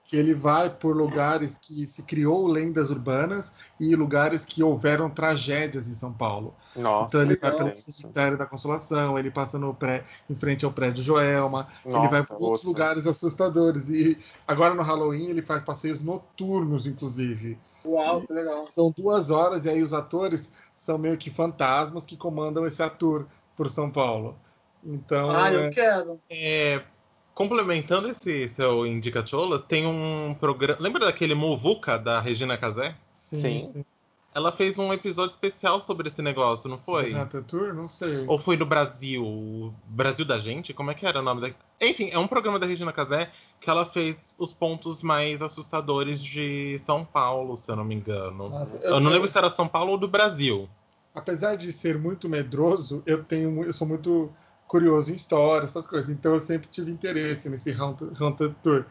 que ele vai por lugares que se criou lendas urbanas e lugares que houveram tragédias em São Paulo. nossa, então ele vai pelo cemitério da Consolação, ele passa no pré, em frente ao prédio Joelma, ele vai Nossa, por outros outro. lugares assustadores. E agora no Halloween ele faz passeios noturnos, inclusive. Uau, que legal. São duas horas e aí os atores são meio que fantasmas que comandam esse tour por São Paulo. Então, Ah, é, eu quero. É, complementando esse seu Indicacholas, tem um programa. Lembra daquele Muvuca da Regina Casé? sim, Sim. sim. Ela fez um episódio especial sobre esse negócio, não foi? Hunter Tour? Não sei. Ou foi no Brasil? Brasil da Gente? Como é que era o nome da. Enfim, é um programa da Regina Casé que ela fez os pontos mais assustadores de São Paulo, se eu não me engano. Nossa, Eu não lembro se era São Paulo ou do Brasil. apesar de ser muito medroso, eu tenho, eu sou muito curioso em história, essas coisas. Então eu sempre tive interesse nesse Haunted, Tour.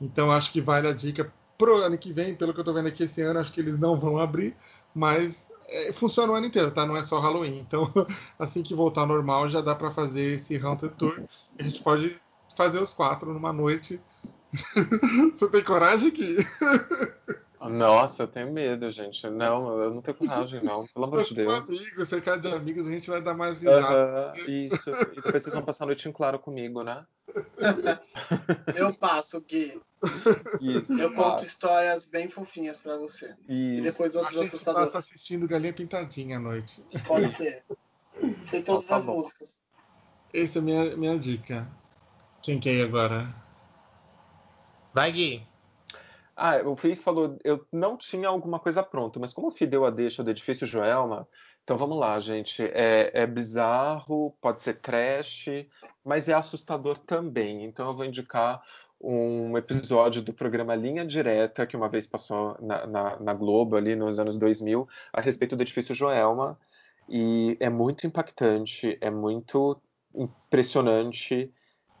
Então acho que vale a dica pro ano que vem, pelo que eu tô vendo aqui esse ano, acho que eles não vão abrir, mas é, funciona o ano inteiro, tá? Não é só Halloween. Então assim que voltar ao normal já dá para fazer esse Haunted Tour. A gente pode fazer os quatro numa noite. Você tem coragem, Gui? Nossa, eu tenho medo, gente. Não, eu não tenho coragem, não. Pelo amor de Com Deus. amigos, cercado de amigos, a gente vai dar mais risada. Aham, isso. E depois vocês vão passar a noite em claro comigo, né? Eu passo, Gui. Isso. Eu claro. conto histórias bem fofinhas pra você. E Isso. depois A outros gente assustadores. passa assistindo Galinha Pintadinha à noite. Pode ser. Tem todas Então tá as bom. músicas. Essa é a minha, minha dica. Quem quer ir agora? Vai, Gui. Ah, o Fih falou, eu não tinha alguma coisa pronta, mas como o Fih deu a deixa do edifício Joelma, então vamos lá, gente. É, é bizarro, pode ser trash, mas é assustador também. Então eu vou indicar um episódio do programa Linha Direta, que uma vez passou na, na, na Globo, ali nos anos 2000, a respeito do edifício Joelma. E é muito impactante, é muito impressionante.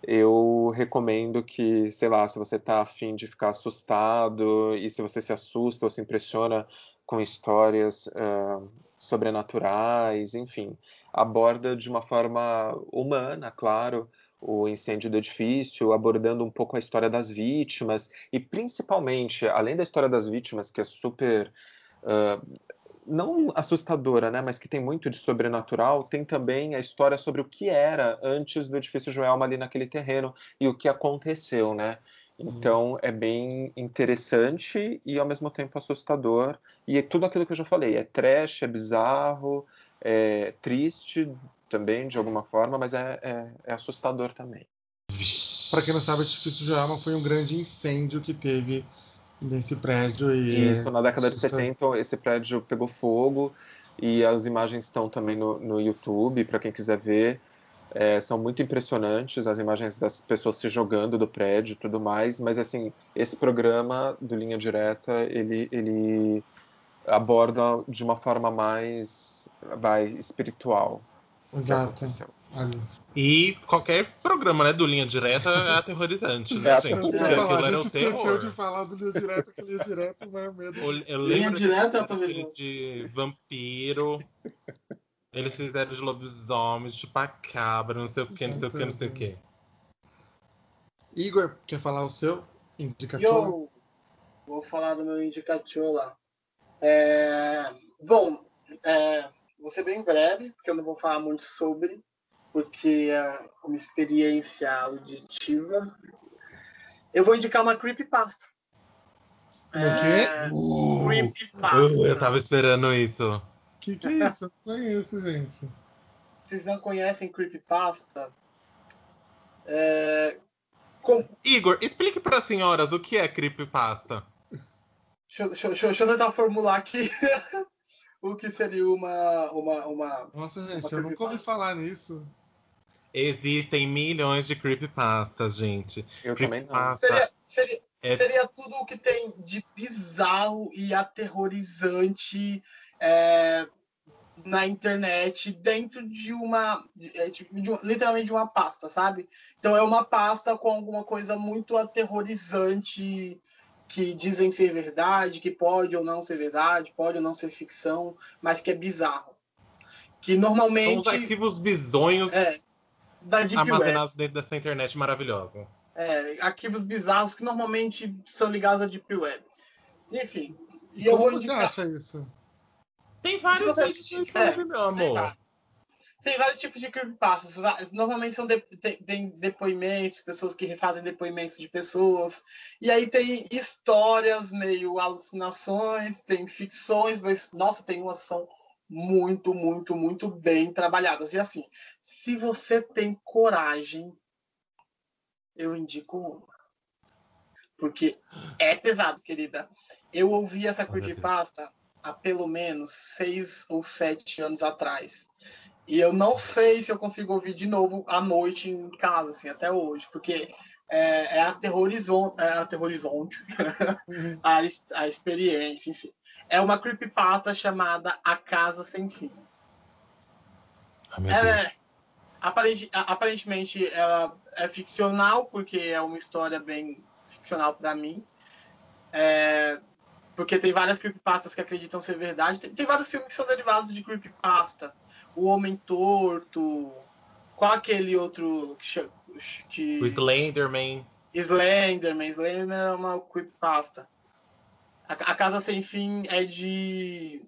Eu recomendo que, sei lá, se você está afim de ficar assustado e se você se assusta ou se impressiona com histórias ah, sobrenaturais, enfim, aborda de uma forma humana, claro, o incêndio do edifício, abordando um pouco a história das vítimas e principalmente, além da história das vítimas, que é super ah, não assustadora, né, mas que tem muito de sobrenatural, tem também a história sobre o que era antes do edifício Joelma ali naquele terreno e o que aconteceu, né? Então é bem interessante e ao mesmo tempo assustador. E é tudo aquilo que eu já falei, é trash, é bizarro, é triste também de alguma forma, mas é, é- é assustador também. Para quem não sabe, o Edifício Joelma foi um grande incêndio que teve Nesse prédio e. Isso, na década de 70 esse prédio pegou fogo e as imagens estão também no, no YouTube para quem quiser ver. É, são muito impressionantes as imagens das pessoas se jogando do prédio e tudo mais, mas assim, esse programa do Linha Direta, ele, ele aborda de uma forma mais vai, espiritual. Exato. E qualquer programa né, do Linha Direta é aterrorizante, né, é, gente? Porque aquilo era o terror. de falar do Linha Direta, que Linha Direta vai medo. Eu lembro Linha Direta de, de vampiro. Eles fizeram de lobisomem, de chupacabra, não sei o que, não sei o que, não sei o que. Igor, quer falar o seu indicativo? Eu vou falar do meu indicativo lá. É... Bom, é... vou ser bem breve, porque eu não vou falar muito sobre, porque é uma experiência auditiva. Eu vou indicar uma creepypasta. O quê? Uh, creepypasta. Uh, eu tava esperando isso que, que é isso? Eu não conheço, gente. Vocês não conhecem Creepypasta? É... Com... Igor, explique para as senhoras o que é Creepypasta. Deixa, deixa, deixa eu tentar formular aqui o que seria uma. uma, uma Nossa, gente, uma eu nunca ouvi falar nisso. Existem milhões de creepypastas, gente. Eu creepypasta também não. Seria, seria, é... seria tudo o que tem de bizarro e aterrorizante é, na internet dentro de uma, é, tipo, de, literalmente de uma pasta, sabe? Então é uma pasta com alguma coisa muito aterrorizante que dizem ser verdade, que pode ou não ser verdade, pode ou não ser ficção, mas que é bizarro. Que normalmente são os arquivos bizonhos é, da Deep armazenados Web. dentro dessa internet maravilhosa. É, arquivos bizarros que normalmente são ligados à Deep Web. Enfim. E, e eu vou indicar... você acha isso? Tem vários tipos de creepypasta, meu amor. Tem, vários tipos de creepypastas. Normalmente são de, tem, tem, depoimentos, pessoas que refazem depoimentos de pessoas. E aí tem histórias, meio alucinações, tem ficções, mas, nossa, tem umas são muito, muito, muito bem trabalhadas. E assim, se você tem coragem, eu indico uma. Porque é pesado, querida. Eu ouvi essa creepypasta há pelo menos seis ou sete anos atrás. E eu não sei se eu consigo ouvir de novo à noite em casa, assim, até hoje, porque é, é aterrorizante, é aterrorizante uhum. a, a experiência em si. É uma creepypasta chamada A Casa Sem Fim. Ah, é, aparentemente ela é ficcional, porque é uma história bem ficcional para mim. É, porque tem várias creepypastas que acreditam ser verdade. Tem, tem, vários filmes que são derivados de creepypasta. O Homem Torto. Qual aquele outro que. que... O Slenderman. Slenderman. Slenderman é uma creepypasta. A, a Casa Sem Fim é de.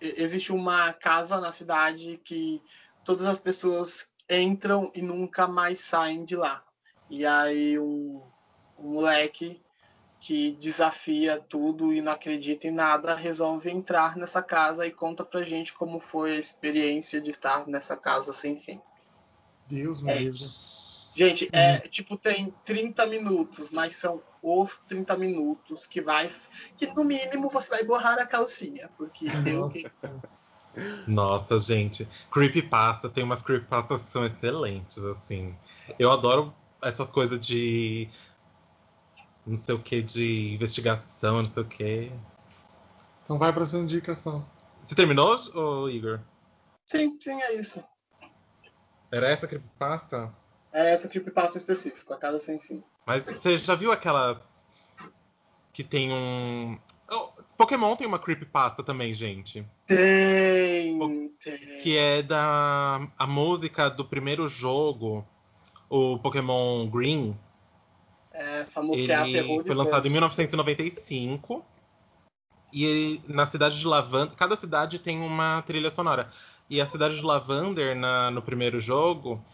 Existe uma casa na cidade que todas as pessoas entram e nunca mais saem de lá. E aí um, um moleque que desafia tudo e não acredita em nada, resolve entrar nessa casa e conta pra gente como foi a experiência de estar nessa casa sem fim. Deus meu é, Gente, é tipo, tem 30 minutos, mas são os 30 minutos que vai. Que no mínimo você vai borrar a calcinha. Porque eu que. Nossa, gente. Creepypasta, tem umas creepypastas que são excelentes, assim. Eu adoro essas coisas de não sei o que de investigação, não sei o que. Então vai pra sua indicação. Você terminou, ô, Igor? Sim, sim, é isso. Era essa creepypasta? É essa creepypasta específica, a Casa Sem Fim. Mas você já viu aquelas que tem um... Oh, Pokémon tem uma creepypasta também, gente. Tem, tem. Que é da a música do primeiro jogo, o Pokémon Green. Essa música é ele é aterrorizante. Foi lançado em 1995. E ele, na cidade de Lavander. Cada cidade tem uma trilha sonora. E a cidade de Lavander, na, no primeiro jogo,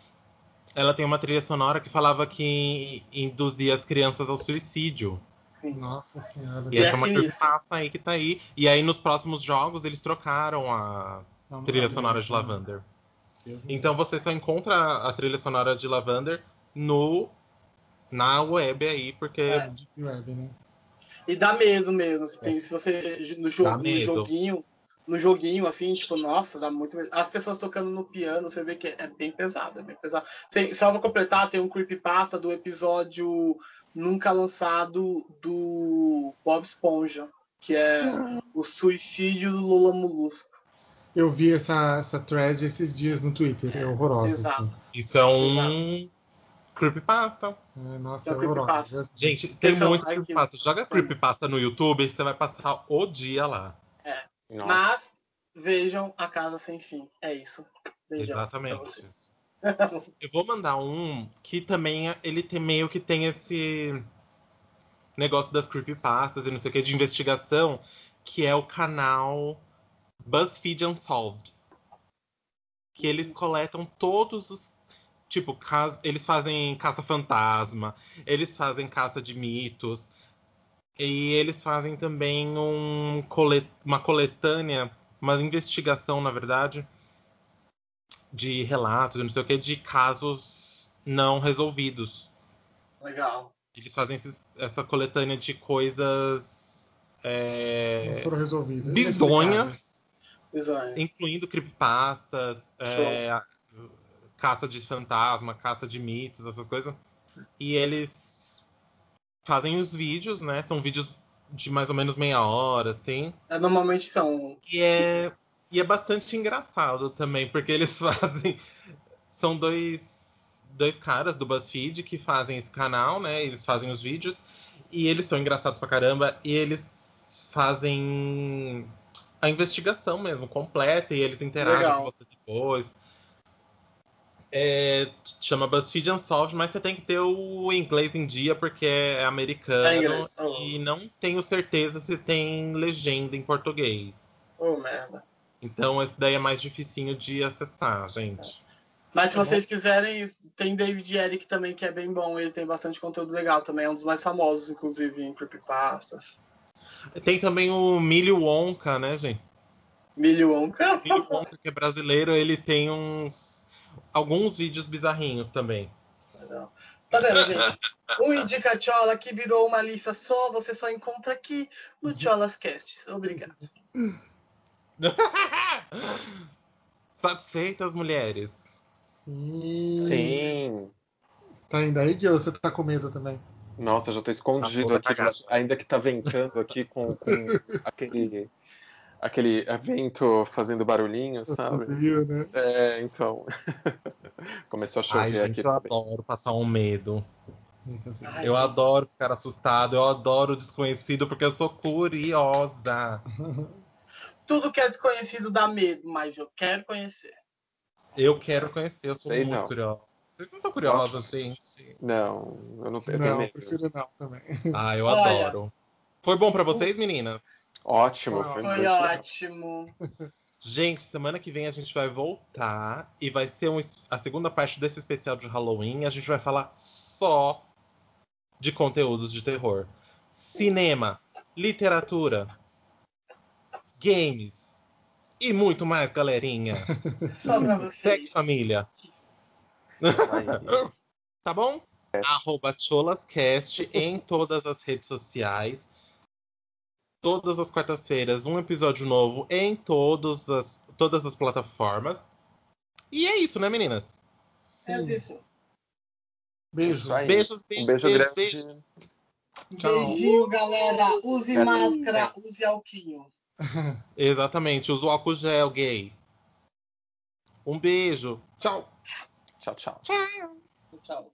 ela tem uma trilha sonora que falava que induzia as crianças ao suicídio. Nossa senhora. E essa é uma creepypasta aí que tá aí. E aí nos próximos jogos eles trocaram a Não, trilha sonora de Lavander. Então você só encontra a trilha sonora de Lavander no na web aí, porque. É, Deep Web, né? E dá medo mesmo. Se, tem, se você no, jogo, no joguinho, no joguinho, assim, tipo, nossa, dá muito medo. As pessoas tocando no piano, você vê que é bem pesado, é bem pesado. Tem, só pra completar, tem um creepypasta do episódio nunca lançado do Bob Esponja, que é o suicídio do Lula Molusco. Eu vi essa, essa thread esses dias no Twitter, é horrorosa. Exato. Assim. Isso é um Exato. Creepypasta. É, nossa, é, é horrorosa. Gente, tem Esse muito é creepypasta. Joga creepypasta no YouTube, você vai passar o dia lá. É. Mas vejam A Casa Sem Fim. É isso. Beijão Exatamente. Eu vou mandar um que também ele tem meio que tem esse negócio das creepypastas e não sei o que de investigação, que é o canal BuzzFeed Unsolved. Que eles coletam todos os. Tipo, caso, eles fazem caça-fantasma, eles fazem caça de mitos. E eles fazem também um colet, uma coletânea, uma investigação, na verdade, de relatos, não sei o que, de casos não resolvidos. Legal. Eles fazem esses, essa coletânea de coisas. É, não foram resolvidas. Bizonhas Incluindo creepypastas, é, caça de fantasma, caça de mitos, essas coisas. E eles fazem os vídeos, né? São vídeos de mais ou menos meia hora, assim. É, normalmente são. E é, e é bastante engraçado também, porque eles fazem. São dois, dois caras do BuzzFeed que fazem esse canal, né? Eles fazem os vídeos. E eles são engraçados pra caramba. E eles fazem a investigação mesmo, completa, e eles interagem Legal. com você depois. É, chama BuzzFeed Unsolved, mas você tem que ter o inglês em dia porque é americano é inglês, oh. e não tenho certeza se tem legenda em português. Oh, merda. Então esse daí é mais dificinho de acessar, gente. Mas se tá vocês quiserem, tem David Eric também, que é bem bom. Ele tem bastante conteúdo legal também. É um dos mais famosos, inclusive, em Creepypastas. Tem também o Milho Wonka, né, gente? Milho Wonka? Milho Wonka, que é brasileiro, ele tem uns. Alguns vídeos bizarrinhos também. Legal. Tá vendo, gente? O Indica Chola que virou uma lista só, você só encontra aqui no uhum. Cholas Casts. Obrigado. Satisfeitas, mulheres? Sim. Sim. Tá indo aí, Gil? Você tá com medo também? Nossa, já tô escondido aqui, ainda que tá ventando aqui com, com aquele aquele vento fazendo barulhinho, sabe? Frio, né? É, então. Começou a chover Ai, gente, aqui. Eu também. adoro passar um medo. Ai, eu gente. adoro ficar assustado, eu adoro o desconhecido porque eu sou curiosa. Tudo que é desconhecido dá medo, mas eu quero conhecer. Eu quero conhecer, eu sou Sei muito não. curiosa. Vocês não são curiosos, gente? Não, eu não tenho, não, medo. prefiro não também. Ah, eu Olha, adoro. Foi bom para vocês, meninas? Ótimo, foi, foi ótimo. Gente, semana que vem a gente vai voltar e vai ser um, a segunda parte desse especial de Halloween. A gente vai falar só de conteúdos de terror: cinema, literatura, games e muito mais, galerinha. Só pra vocês. Segue família. tá bom? É. Arroba Cholascast em todas as redes sociais. Todas as quartas-feiras, um episódio novo em todas as, todas as plataformas. E é isso, né, meninas? É isso. Beijo. É beijos, beijos, um beijo beijos, beijos. Beijinho, galera. Use máscara, use alquinho. Exatamente, use o álcool gel gay. Um beijo. Tchau. Tchau, tchau. Tchau. Tchau.